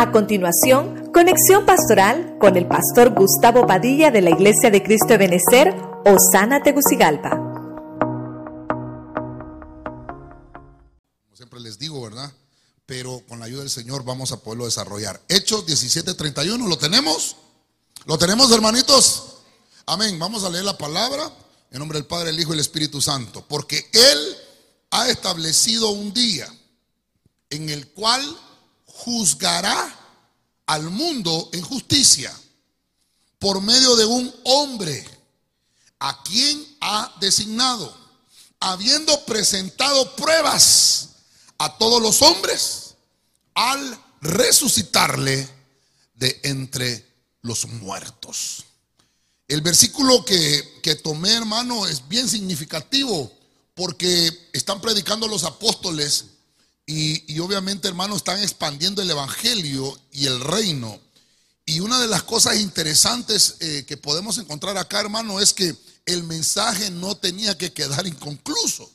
A continuación, conexión pastoral con el pastor Gustavo Padilla de la Iglesia de Cristo de Benecer, Osana Tegucigalpa. Como siempre les digo, ¿verdad? Pero con la ayuda del Señor vamos a poderlo desarrollar. Hechos 17:31, ¿lo tenemos? ¿Lo tenemos, hermanitos? Amén. Vamos a leer la palabra en nombre del Padre, el Hijo y el Espíritu Santo. Porque Él ha establecido un día en el cual juzgará al mundo en justicia por medio de un hombre a quien ha designado, habiendo presentado pruebas a todos los hombres al resucitarle de entre los muertos. El versículo que, que tomé, hermano, es bien significativo porque están predicando los apóstoles y, obviamente, hermano, están expandiendo el Evangelio y el reino. Y una de las cosas interesantes eh, que podemos encontrar acá, hermano, es que el mensaje no tenía que quedar inconcluso.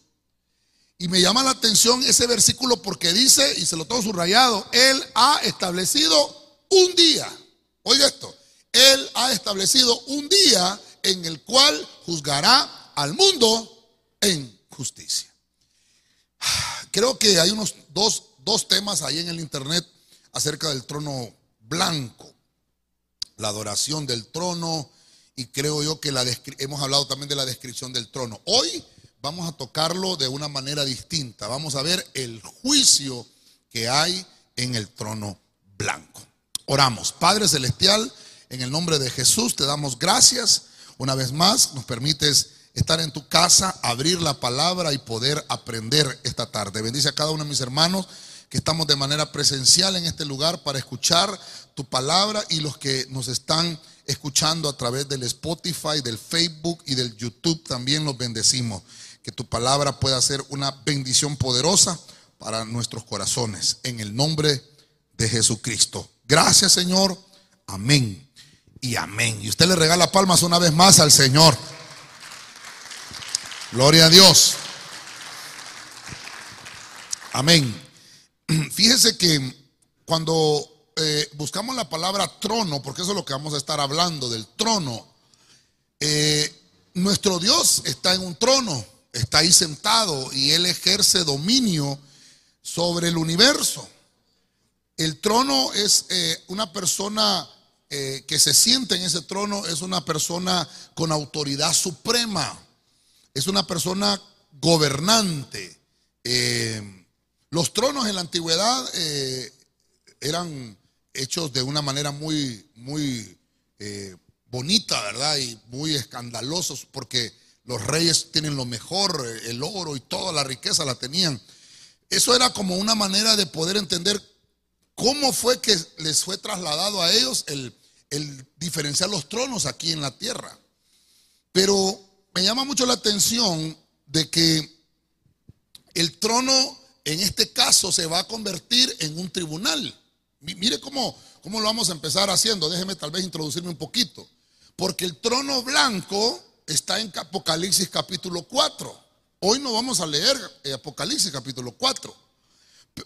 Y me llama la atención ese versículo porque dice, y se lo tengo subrayado, Él ha establecido un día. Oiga esto, Él ha establecido un día en el cual juzgará al mundo en justicia. Creo que hay unos dos, dos temas ahí en el internet acerca del trono blanco, la adoración del trono y creo yo que la hemos hablado también de la descripción del trono. Hoy vamos a tocarlo de una manera distinta. Vamos a ver el juicio que hay en el trono blanco. Oramos. Padre Celestial, en el nombre de Jesús te damos gracias. Una vez más, nos permites estar en tu casa, abrir la palabra y poder aprender esta tarde. Bendice a cada uno de mis hermanos que estamos de manera presencial en este lugar para escuchar tu palabra y los que nos están escuchando a través del Spotify, del Facebook y del YouTube también los bendecimos. Que tu palabra pueda ser una bendición poderosa para nuestros corazones. En el nombre de Jesucristo. Gracias Señor. Amén. Y amén. Y usted le regala palmas una vez más al Señor. Gloria a Dios. Amén. Fíjese que cuando eh, buscamos la palabra trono, porque eso es lo que vamos a estar hablando del trono, eh, nuestro Dios está en un trono, está ahí sentado y Él ejerce dominio sobre el universo. El trono es eh, una persona que se siente en ese trono, es una persona con autoridad suprema es una persona gobernante. Eh, los tronos en la antigüedad eh, eran hechos de una manera muy, muy eh, bonita, ¿verdad? Y muy escandalosos porque los reyes tienen lo mejor, el oro y toda la riqueza la tenían. Eso era como una manera de poder entender cómo fue que les fue trasladado a ellos el, el diferenciar los tronos aquí en la tierra. Pero me llama mucho la atención de que el trono en este caso se va a convertir en un tribunal. Mire cómo, cómo lo vamos a empezar haciendo. Déjeme tal vez introducirme un poquito. Porque el trono blanco está en Apocalipsis capítulo 4. Hoy no vamos a leer eh, Apocalipsis capítulo 4.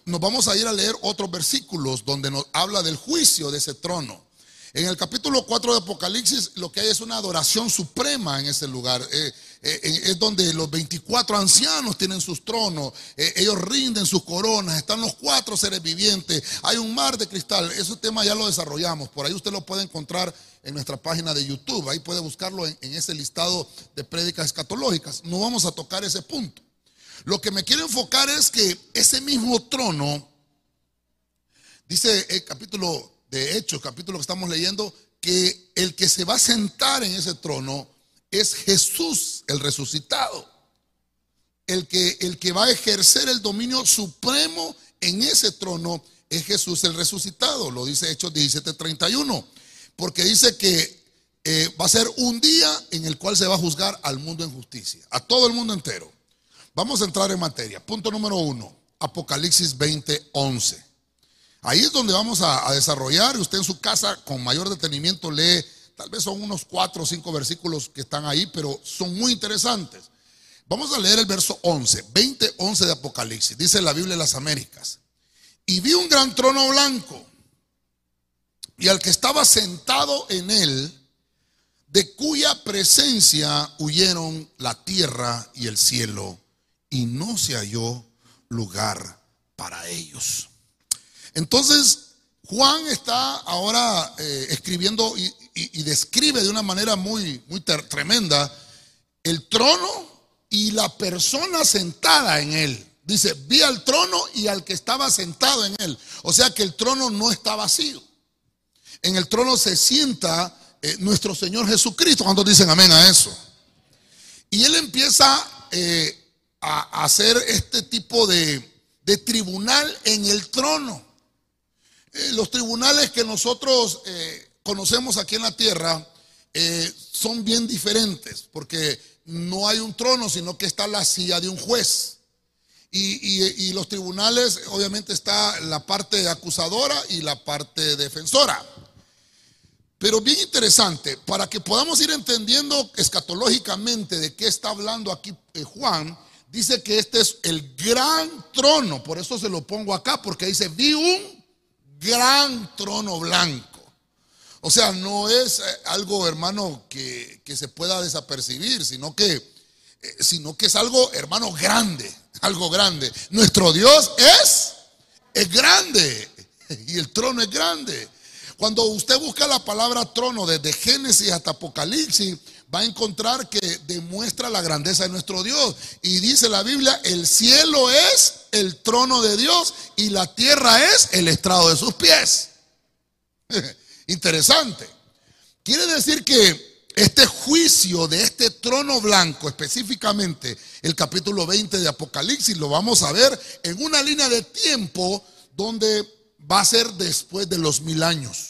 Nos vamos a ir a leer otros versículos donde nos habla del juicio de ese trono. En el capítulo 4 de Apocalipsis lo que hay es una adoración suprema en ese lugar. Eh, eh, es donde los 24 ancianos tienen sus tronos, eh, ellos rinden sus coronas, están los cuatro seres vivientes, hay un mar de cristal. Ese tema ya lo desarrollamos, por ahí usted lo puede encontrar en nuestra página de YouTube, ahí puede buscarlo en, ese listado de prédicas escatológicas. No vamos a tocar ese punto. Lo que me quiero enfocar es que ese mismo trono, dice el capítulo de Hechos, capítulo que estamos leyendo, que el que se va a sentar en ese trono es Jesús, el resucitado. El que, el que va a ejercer el dominio supremo en ese trono es Jesús el resucitado. Lo dice Hechos 17:31. Porque dice que eh, va a ser un día en el cual se va a juzgar al mundo en justicia, a todo el mundo entero. Vamos a entrar en materia. Punto número uno, Apocalipsis 20:11. Ahí es donde vamos a, desarrollar. Usted en su casa con mayor detenimiento lee, tal vez son unos cuatro o cinco versículos que están ahí, pero son muy interesantes. Vamos a leer el verso 11, 20, 11 de Apocalipsis. Dice la Biblia de las Américas. Y vi un gran trono blanco y al que estaba sentado en él, de cuya presencia huyeron la tierra y el cielo, y no se halló lugar para ellos. Entonces, Juan está ahora eh, escribiendo y, describe de una manera muy, muy tremenda el trono y la persona sentada en él. Dice, vi al trono y al que estaba sentado en él. O sea que el trono no está vacío. En el trono se sienta eh, nuestro Señor Jesucristo. cuando dicen amén a eso? Y él empieza eh, a hacer este tipo de, tribunal en el trono. Eh, los tribunales que nosotros conocemos aquí en la tierra son bien diferentes, porque no hay un trono, sino que está la silla de un juez. Y, y, los tribunales, obviamente, está la parte acusadora y la parte defensora. Pero bien interesante, para que podamos ir entendiendo escatológicamente de qué está hablando aquí eh, Juan, dice que este es el gran trono, por eso se lo pongo acá, porque dice, vi un gran trono blanco. O sea, no es eh, algo, hermano, que, se pueda desapercibir, sino que, eh, sino que es algo, hermano, grande, algo grande. Nuestro Dios es, es grande y el trono es grande. Cuando usted busca la palabra trono desde Génesis hasta Apocalipsis, va a encontrar que demuestra la grandeza de nuestro Dios. Y dice la Biblia, el cielo es el trono de Dios y la tierra es el estrado de sus pies. Interesante. Quiere decir que este juicio de este trono blanco, específicamente el capítulo 20 de Apocalipsis, lo vamos a ver en una línea de tiempo donde va a ser después de los mil años.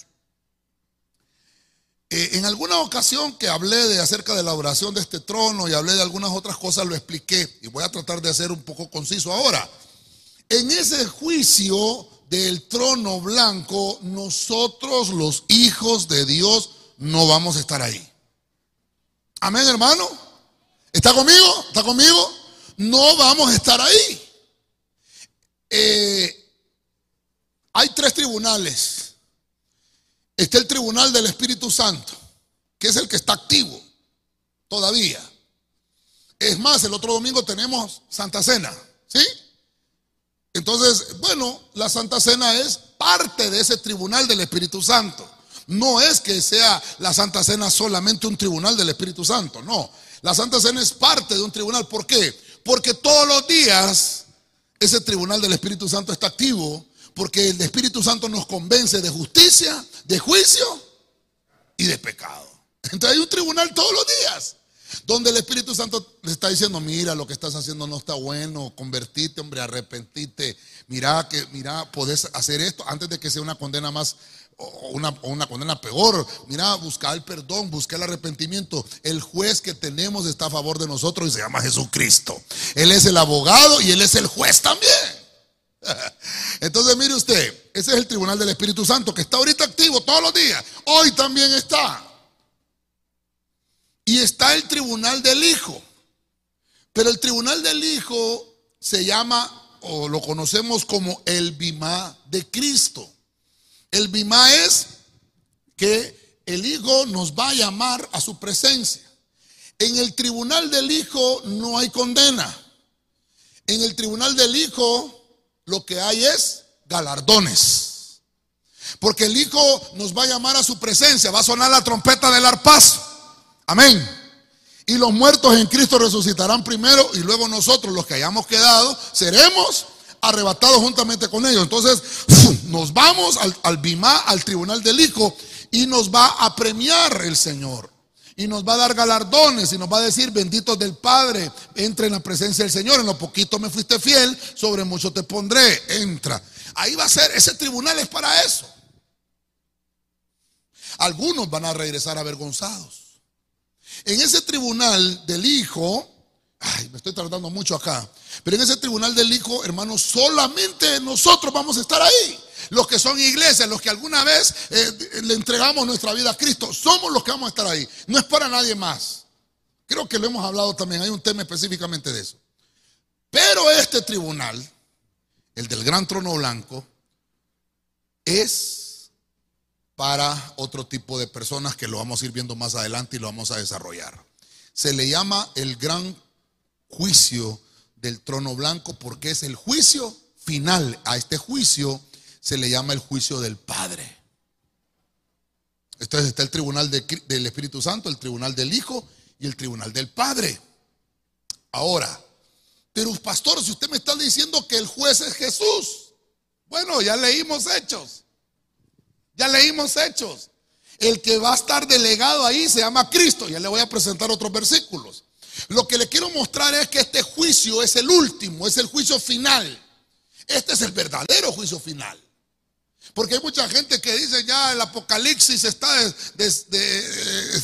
Eh, en alguna ocasión que hablé de acerca de la oración de este trono y hablé de algunas otras cosas, lo expliqué y voy a tratar de hacer un poco conciso ahora. En ese juicio del trono blanco, nosotros los hijos de Dios no vamos a estar ahí. Amén, hermano. ¿Está conmigo? ¿Está conmigo? No vamos a estar ahí. Eh, hay tres tribunales. Está el tribunal del Espíritu Santo, que es el que está activo todavía. Es más, el otro domingo tenemos Santa Cena, ¿sí? Entonces, bueno, la Santa Cena es parte de ese tribunal del Espíritu Santo. No es que sea la Santa Cena solamente un tribunal del Espíritu Santo, no. La Santa Cena es parte de un tribunal. ¿Por qué? Porque todos los días ese tribunal del Espíritu Santo está activo porque el Espíritu Santo nos convence de justicia, de juicio y de pecado. Entonces hay un tribunal todos los días. Donde el Espíritu Santo le está diciendo, mira, lo que estás haciendo no está bueno, convertite, hombre, arrepentite, mira que, mira, podés hacer esto antes de que sea una condena más, o una, una condena peor. Mira, busca el perdón, busca el arrepentimiento. El juez que tenemos está a favor de nosotros y se llama Jesucristo. Él es el abogado y Él es el juez también. Entonces, mire usted, ese es el tribunal del Espíritu Santo que está ahorita activo todos los días. Hoy también está. Y está el tribunal del Hijo. Pero el tribunal del Hijo se llama, o lo conocemos como el Bimá de Cristo. El Bimá es que el Hijo nos va a llamar a su presencia. En el tribunal del Hijo no hay condena. En el tribunal del Hijo lo que hay es galardones. Porque el Hijo nos va a llamar a su presencia, va a sonar la trompeta del arpazo. Amén. Y los muertos en Cristo resucitarán primero y luego nosotros, los que hayamos quedado, seremos arrebatados juntamente con ellos. Entonces, nos vamos al, al Bimá, al tribunal del Hijo, y nos va a premiar el Señor. Y nos va a dar galardones y nos va a decir, benditos del Padre, entra en la presencia del Señor. En lo poquito me fuiste fiel, sobre mucho te pondré. Entra. Ahí va a ser, ese tribunal es para eso. Algunos van a regresar avergonzados. En ese tribunal del Hijo, ay, me estoy tardando mucho acá, pero en ese tribunal del Hijo, hermanos, solamente nosotros vamos a estar ahí. Los que son iglesias, los que alguna vez eh, le entregamos nuestra vida a Cristo, somos los que vamos a estar ahí. No es para nadie más. Creo que lo hemos hablado también, hay un tema específicamente de eso. Pero este tribunal, el del gran trono blanco, es para otro tipo de personas que lo vamos a ir viendo más adelante y lo vamos a desarrollar. Se le llama el gran juicio del trono blanco porque es el juicio final. A este juicio se le llama el juicio del Padre. Entonces está el tribunal del Espíritu Santo, el tribunal del Hijo y el tribunal del Padre. Ahora, pero pastor, si usted me está diciendo que el juez es Jesús, bueno, ya leímos hechos. Ya leímos hechos. El que va a estar delegado ahí se llama Cristo. Ya le voy a presentar otros versículos. Lo que le quiero mostrar es que este juicio es el último, es el juicio final. Este es el verdadero juicio final. Porque hay mucha gente que dice ya el apocalipsis está, eh,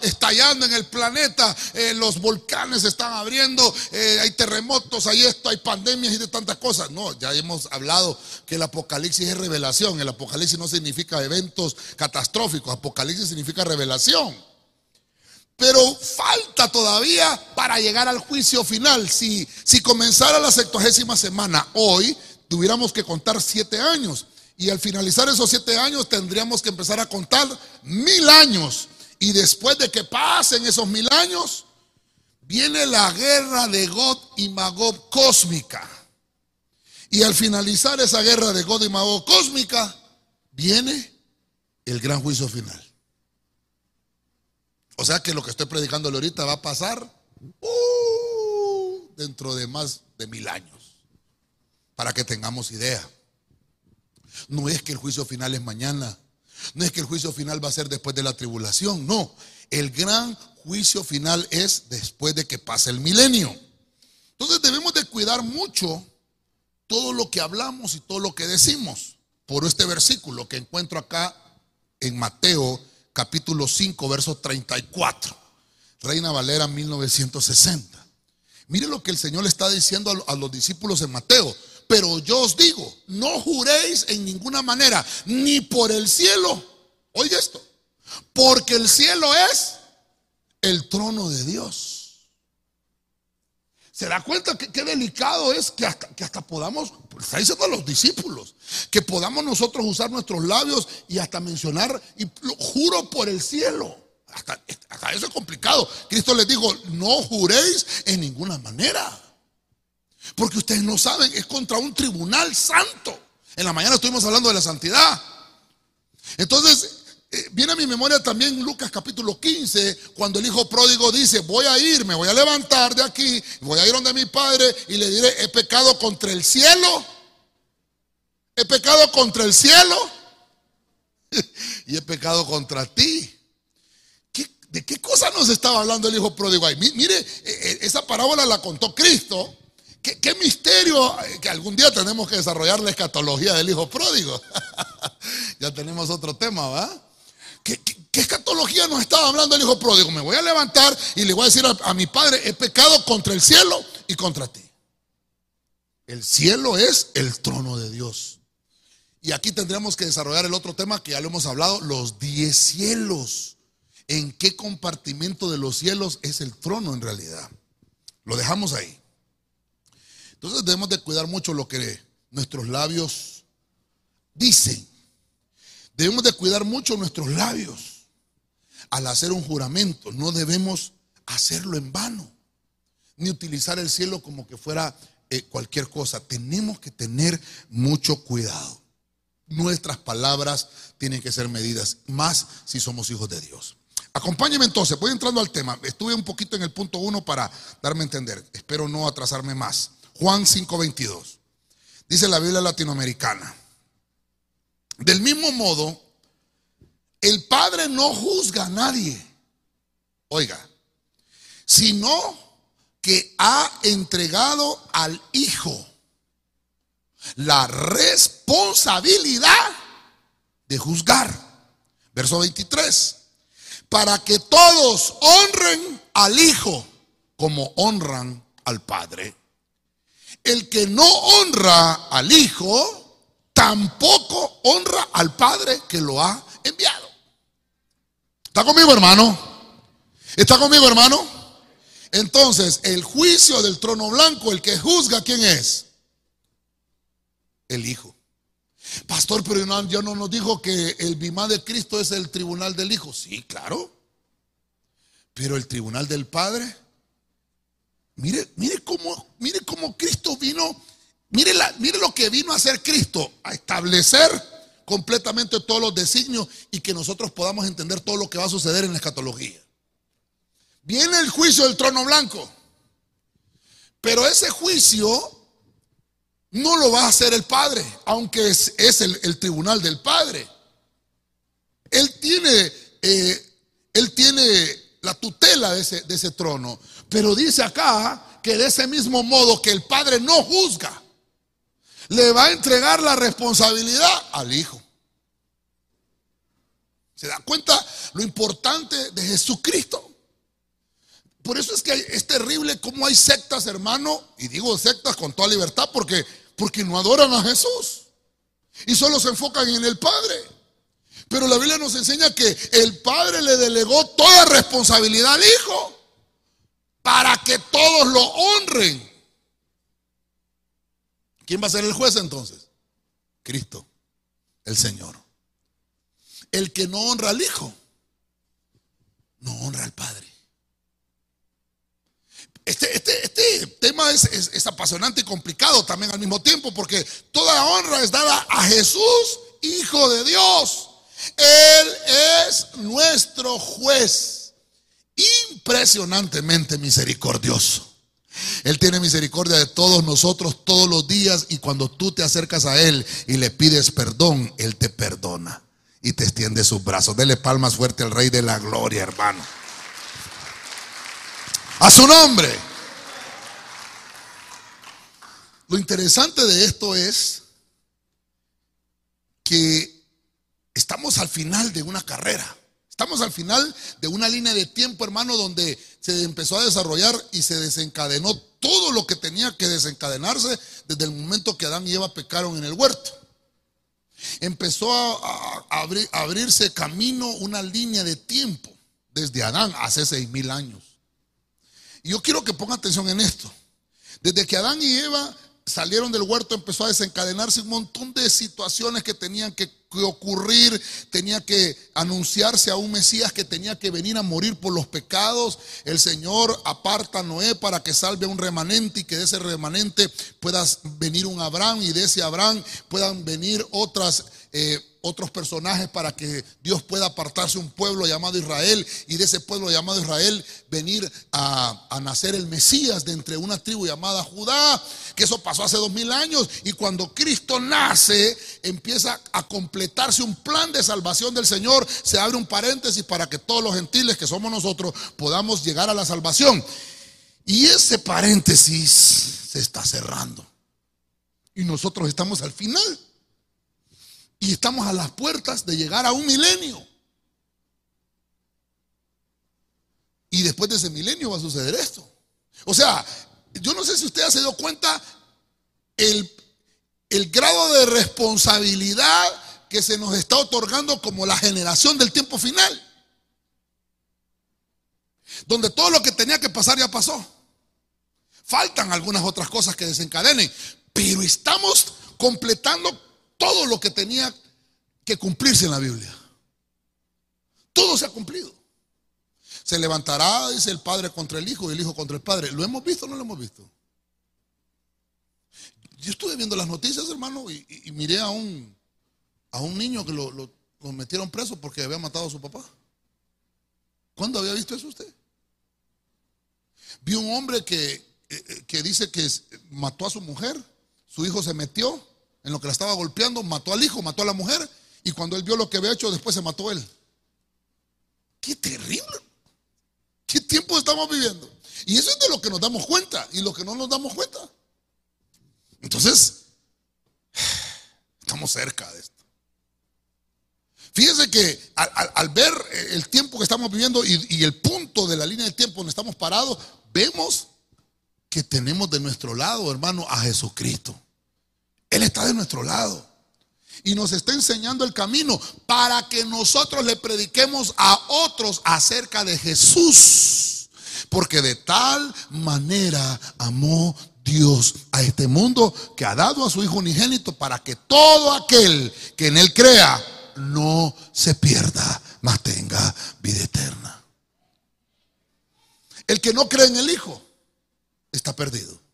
estallando en el planeta, eh, los volcanes se están abriendo, eh, hay terremotos, hay esto, hay pandemias y de tantas cosas. No, ya hemos hablado que el apocalipsis es revelación. El apocalipsis no significa eventos catastróficos, apocalipsis significa revelación. Pero falta todavía para llegar al juicio final. Si, si comenzara la sextuagésima semana hoy, tuviéramos que contar siete años. Y al finalizar esos siete años tendríamos que empezar a contar mil años. Y después de que pasen esos mil años, viene la guerra de God y Magog cósmica. Y al finalizar esa guerra de God y Magog cósmica, viene el gran juicio final. O sea que lo que estoy predicándole ahorita va a pasar uh, dentro de más de mil años. Para que tengamos idea. No es que el juicio final es mañana. No es que el juicio final va a ser después de la tribulación. No. El gran juicio final es después de que pase el milenio. Entonces debemos de cuidar mucho todo lo que hablamos y todo lo que decimos. Por este versículo que encuentro acá en Mateo capítulo 5, verso 34. Reina Valera 1960. Mire lo que el Señor le está diciendo a los discípulos en Mateo. Pero yo os digo, no juréis en ninguna manera, ni por el cielo. Oye esto, porque el cielo es el trono de Dios. ¿Se da cuenta qué delicado es que hasta, que hasta podamos, está diciendo a los discípulos, que podamos nosotros usar nuestros labios y hasta mencionar, y juro por el cielo? Hasta eso es complicado. Cristo les dijo, no juréis en ninguna manera. Porque ustedes no saben, es contra un tribunal santo. En la mañana estuvimos hablando de la santidad. Entonces, eh, viene a mi memoria también Lucas capítulo 15, cuando el hijo pródigo dice, voy a ir, me voy a levantar de aquí, voy a ir donde mi padre y le diré, he pecado contra el cielo, he pecado contra el cielo y he pecado contra ti. ¿De qué cosa nos estaba hablando el hijo pródigo ahí? Mire, eh, eh, esa parábola la contó Cristo ¿Qué, misterio que algún día tenemos que desarrollar la escatología del hijo pródigo. ya tenemos otro tema, ¿va? ¿Qué, escatología nos estaba hablando el hijo pródigo? Me voy a levantar y le voy a decir a, mi padre, he pecado contra el cielo y contra ti. El cielo es el trono de Dios. Y aquí tendríamos que desarrollar el otro tema que ya lo hemos hablado, los diez cielos. ¿En qué compartimento de los cielos es el trono en realidad? Lo dejamos ahí. Entonces debemos de cuidar mucho lo que nuestros labios dicen. Debemos de cuidar mucho nuestros labios al hacer un juramento. No debemos hacerlo en vano, ni utilizar el cielo como que fuera eh, cualquier cosa. Tenemos que tener mucho cuidado. Nuestras palabras tienen que ser medidas, más si somos hijos de Dios. Acompáñeme entonces, voy entrando al tema. Estuve un poquito en el punto uno para darme a entender. Espero no atrasarme más. Juan 5:22. Dice la Biblia latinoamericana. Del mismo modo, el Padre no juzga a nadie. Oiga, sino que ha entregado al Hijo la responsabilidad de juzgar. Verso 23. Para que todos honren al Hijo como honran al Padre el que no honra al Hijo, tampoco honra al Padre que lo ha enviado. ¿Está conmigo, hermano? ¿Está conmigo, hermano? Entonces, el juicio del trono blanco, el que juzga, ¿quién es? El Hijo. Pastor, pero ya no nos dijo que el bimá de Cristo es el tribunal del Hijo. Sí, claro. Pero el tribunal del Padre, mire, mire cómo, mire cómo Cristo vino, mire, la, mire lo que vino a hacer Cristo, a establecer completamente todos los designios y que nosotros podamos entender todo lo que va a suceder en la escatología. Viene el juicio del trono blanco, pero ese juicio no lo va a hacer el Padre, aunque es, el, tribunal del Padre. Él tiene, eh, él tiene la tutela de ese, de ese trono, pero dice acá que de ese mismo modo que el Padre no juzga, le va a entregar la responsabilidad al Hijo. ¿Se da cuenta lo importante de Jesucristo? Por eso es que es terrible cómo hay sectas, hermano, y digo sectas con toda libertad porque, porque no adoran a Jesús y solo se enfocan en el Padre. Pero la Biblia nos enseña que el Padre le delegó toda responsabilidad al Hijo para que todos lo honren. ¿Quién va a ser el juez entonces? Cristo, el Señor. El que no honra al Hijo, no honra al Padre. Este, este, este tema es, es, apasionante y complicado también al mismo tiempo, porque toda honra es dada a Jesús, Hijo de Dios. Él es nuestro juez, impresionantemente misericordioso. Él tiene misericordia de todos nosotros todos los días y cuando tú te acercas a Él y le pides perdón, Él te perdona y te extiende sus brazos. Dele palmas fuerte al Rey de la Gloria, hermano. A su nombre. Lo interesante de esto es que estamos al final de una carrera. Estamos al final de una línea de tiempo, hermano, donde se empezó a desarrollar y se desencadenó todo lo que tenía que desencadenarse desde el momento que Adán y Eva pecaron en el huerto. Empezó a, abrirse camino una línea de tiempo desde Adán hace seis mil años. Y yo quiero que ponga atención en esto. Desde que Adán y Eva salieron del huerto empezó a desencadenarse un montón de situaciones que tenían que, ocurrir, tenía que anunciarse a un Mesías que tenía que venir a morir por los pecados. El Señor aparta a Noé para que salve a un remanente y que de ese remanente pueda venir un Abraham y de ese Abraham puedan venir otras eh, otros personajes para que Dios pueda apartarse un pueblo llamado Israel y de ese pueblo llamado Israel venir a, nacer el Mesías de entre una tribu llamada Judá, que eso pasó hace dos mil años y cuando Cristo nace empieza a completarse un plan de salvación del Señor, se abre un paréntesis para que todos los gentiles que somos nosotros podamos llegar a la salvación. Y ese paréntesis se está cerrando. Y nosotros estamos al final. Y estamos a las puertas de llegar a un milenio. Y después de ese milenio va a suceder esto. O sea, yo no sé si usted se dio cuenta el, el grado de responsabilidad que se nos está otorgando como la generación del tiempo final. Donde todo lo que tenía que pasar ya pasó. Faltan algunas otras cosas que desencadenen, pero estamos completando todo lo que tenía que cumplirse en la Biblia. Todo se ha cumplido. Se levantará, dice el Padre contra el Hijo y el Hijo contra el Padre. ¿Lo hemos visto o no lo hemos visto? Yo estuve viendo las noticias, hermano, y, miré a un, a un niño que lo, lo, metieron preso porque había matado a su papá. ¿Cuándo había visto eso usted? Vi un hombre que, eh, eh, que dice que mató a su mujer, su hijo se metió en lo que la estaba golpeando, mató al hijo, mató a la mujer, y cuando él vio lo que había hecho, después se mató él. Qué terrible. ¿Qué tiempo estamos viviendo? Y eso es de lo que nos damos cuenta y lo que no nos damos cuenta. Entonces, estamos cerca de esto. Fíjense que al, ver el tiempo que estamos viviendo y, y, el punto de la línea del tiempo donde estamos parados, vemos que tenemos de nuestro lado, hermano, a Jesucristo. Él está de nuestro lado. Y nos está enseñando el camino para que nosotros le prediquemos a otros acerca de Jesús. Porque de tal manera amó Dios a este mundo que ha dado a su Hijo unigénito para que todo aquel que en Él crea no se pierda, mas tenga vida eterna. El que no cree en el Hijo está perdido.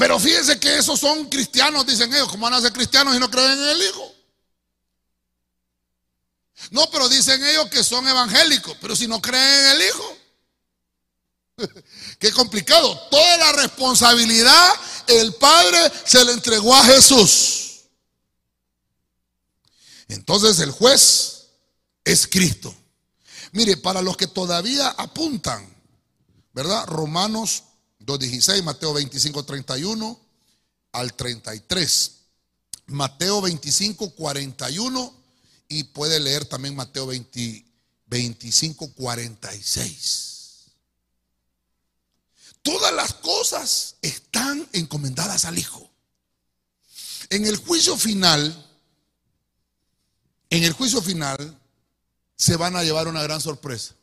Pero fíjense que esos son cristianos, dicen ellos. ¿Cómo van a ser cristianos y no creen en el Hijo? No, pero dicen ellos que son evangélicos, pero si no creen en el Hijo. Qué complicado. Toda la responsabilidad el Padre se le entregó a Jesús. Entonces el juez es Cristo. Mire, para los que todavía apuntan, ¿verdad? Romanos 2.16, Mateo 25, 31 al 33. Mateo 25, 41 y puede leer también Mateo 20, 25, 46. Todas las cosas están encomendadas al Hijo. En el juicio final, en el juicio final, se van a llevar una gran sorpresa.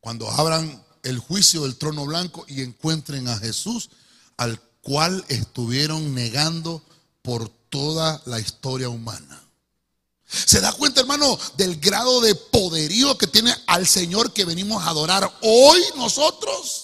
Cuando abran el juicio del trono blanco y encuentren a Jesús, al cual estuvieron negando por toda la historia humana. ¿Se da cuenta, hermano, del grado de poderío que tiene al Señor que venimos a adorar hoy nosotros?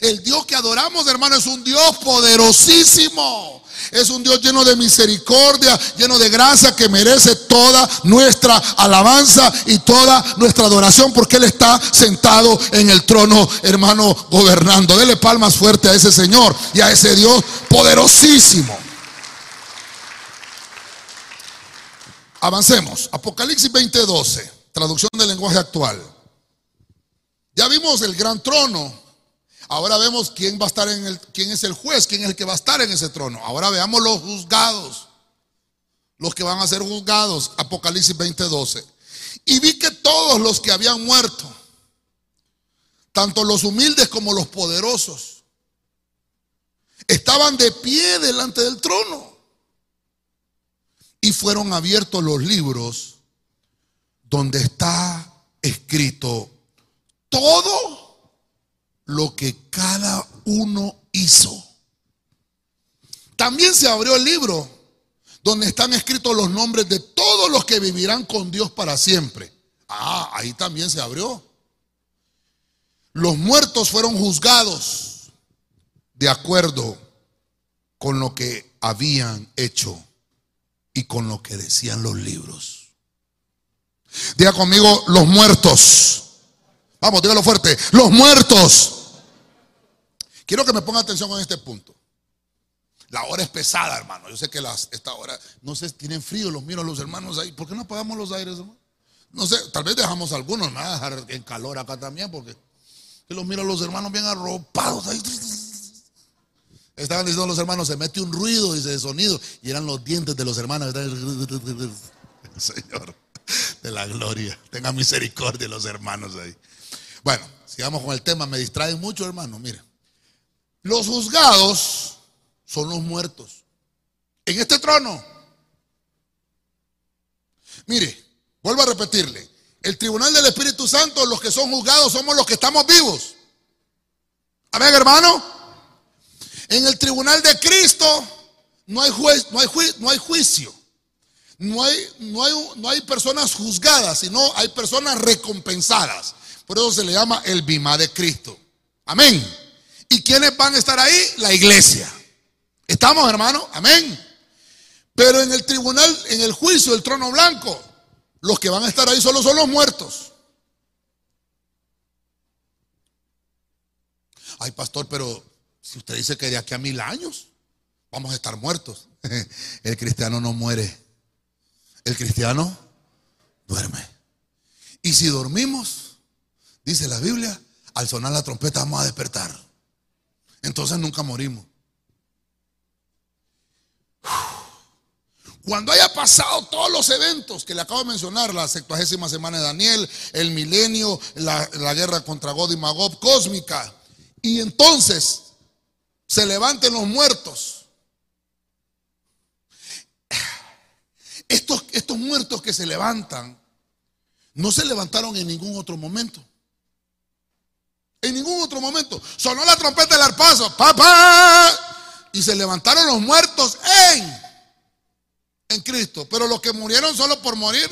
El Dios que adoramos, hermano, es un Dios poderosísimo. Es un Dios lleno de misericordia, lleno de gracia, que merece toda nuestra alabanza y toda nuestra adoración, porque Él está sentado en el trono, hermano, gobernando. Dele palmas fuerte a ese Señor y a ese Dios poderosísimo. Avancemos. Apocalipsis 20:12, traducción del lenguaje actual. Ya vimos el gran trono. Ahora vemos quién va a estar en el quién es el juez, quién es el que va a estar en ese trono. Ahora veamos los juzgados. Los que van a ser juzgados, Apocalipsis 20:12. Y vi que todos los que habían muerto, tanto los humildes como los poderosos, estaban de pie delante del trono y fueron abiertos los libros donde está escrito todo lo que cada uno hizo. También se abrió el libro donde están escritos los nombres de todos los que vivirán con Dios para siempre. Ah, ahí también se abrió. Los muertos fueron juzgados de acuerdo con lo que habían hecho y con lo que decían los libros. Diga conmigo, los muertos. Vamos, dígalo fuerte, los muertos. Quiero que me ponga atención en este punto. La hora es pesada, hermano. Yo sé que las, esta hora, no sé, tienen frío, los a los hermanos ahí. ¿Por qué no apagamos los aires, hermano? No sé, tal vez dejamos algunos, me dejar en calor acá también, porque los miro a los hermanos bien arropados ahí. Estaban diciendo los hermanos, se mete un ruido, y de sonido, y eran los dientes de los hermanos. Señor, de la gloria, tenga misericordia los hermanos ahí. Bueno, sigamos con el tema, me distraen mucho, hermano. Mire, los juzgados son los muertos. En este trono. Mire, vuelvo a repetirle. El tribunal del Espíritu Santo, los que son juzgados somos los que estamos vivos. Amén, hermano. En el tribunal de Cristo no hay, juez, no hay, no hay juicio. No hay, no, hay, no hay personas juzgadas, sino hay personas recompensadas. Por eso se le llama el bima de Cristo. Amén. ¿Y quiénes van a estar ahí? La iglesia. ¿Estamos, hermano? Amén. Pero en el tribunal, en el juicio del trono blanco, los que van a estar ahí solo son los muertos. Ay, pastor, pero si usted dice que de aquí a mil años vamos a estar muertos, el cristiano no muere. El cristiano duerme. Y si dormimos, dice la Biblia, al sonar la trompeta vamos a despertar. Entonces nunca morimos. Cuando haya pasado todos los eventos que le acabo de mencionar, la sextuagésima semana de Daniel, el milenio, la, la guerra contra God y Magob cósmica, y entonces se levanten los muertos. Estos, estos muertos que se levantan no se levantaron en ningún otro momento. En ningún otro momento. Sonó la trompeta del arpazo. ¡Papá! Y se levantaron los muertos en, en Cristo. Pero los que murieron solo por morir,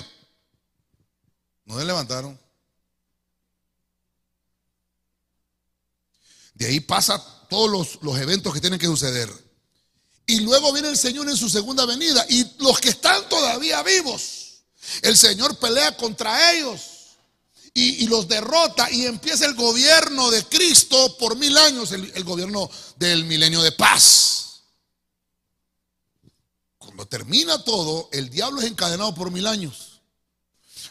no se levantaron. De ahí pasa todos los, los eventos que tienen que suceder. Y luego viene el Señor en su segunda venida. Y los que están todavía vivos, el Señor pelea contra ellos y, los derrota y empieza el gobierno de Cristo por mil años, el, gobierno del milenio de paz. Cuando termina todo, el diablo es encadenado por mil años.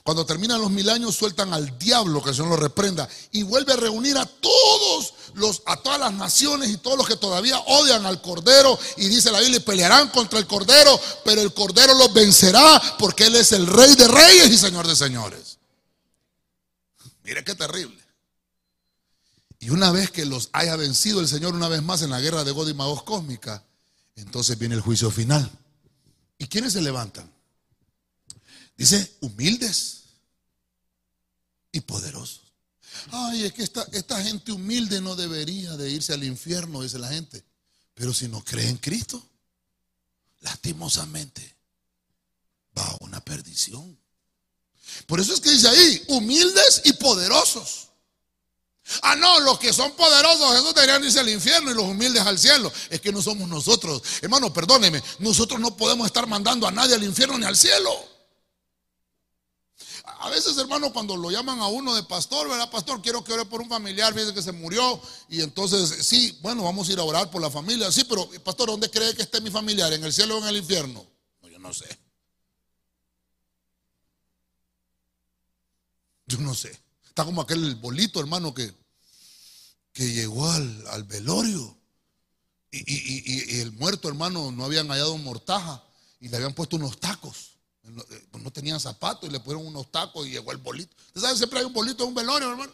Cuando terminan los mil años, sueltan al diablo, que el Señor lo reprenda, y vuelve a reunir a todos los, a todas las naciones y todos los que todavía odian al Cordero. Y dice la Biblia, pelearán contra el Cordero, pero el Cordero los vencerá porque Él es el Rey de Reyes y Señor de Señores. Mire qué terrible. Y una vez que los haya vencido el Señor una vez más en la guerra de God y Magos cósmica, entonces viene el juicio final. ¿Y quiénes se levantan? Dice, humildes y poderosos. Ay, es que esta, esta gente humilde no debería de irse al infierno, dice la gente. Pero si no cree en Cristo, lastimosamente va a una perdición. Por eso es que dice ahí, humildes y poderosos. Ah, no, los que son poderosos, esos deberían irse al infierno y los humildes al cielo. Es que no somos nosotros. Hermano, perdóneme, nosotros no podemos estar mandando a nadie al infierno ni al cielo. A veces, hermano, cuando lo llaman a uno de pastor, ¿verdad? Pastor, quiero que ore por un familiar, fíjese que se murió. Y entonces, sí, bueno, vamos a ir a orar por la familia. Sí, pero, pastor, ¿dónde cree que esté mi familiar? ¿En el cielo o en el infierno? No, yo no sé. Yo no sé. Está como aquel bolito, hermano, que, que llegó al, velorio. Y, y el muerto, hermano, no habían hallado mortaja y le habían puesto unos tacos. Eh, pues no tenían zapatos y le pusieron unos tacos y llegó el bolito. Usted sabe, siempre hay un bolito en un velorio, hermano.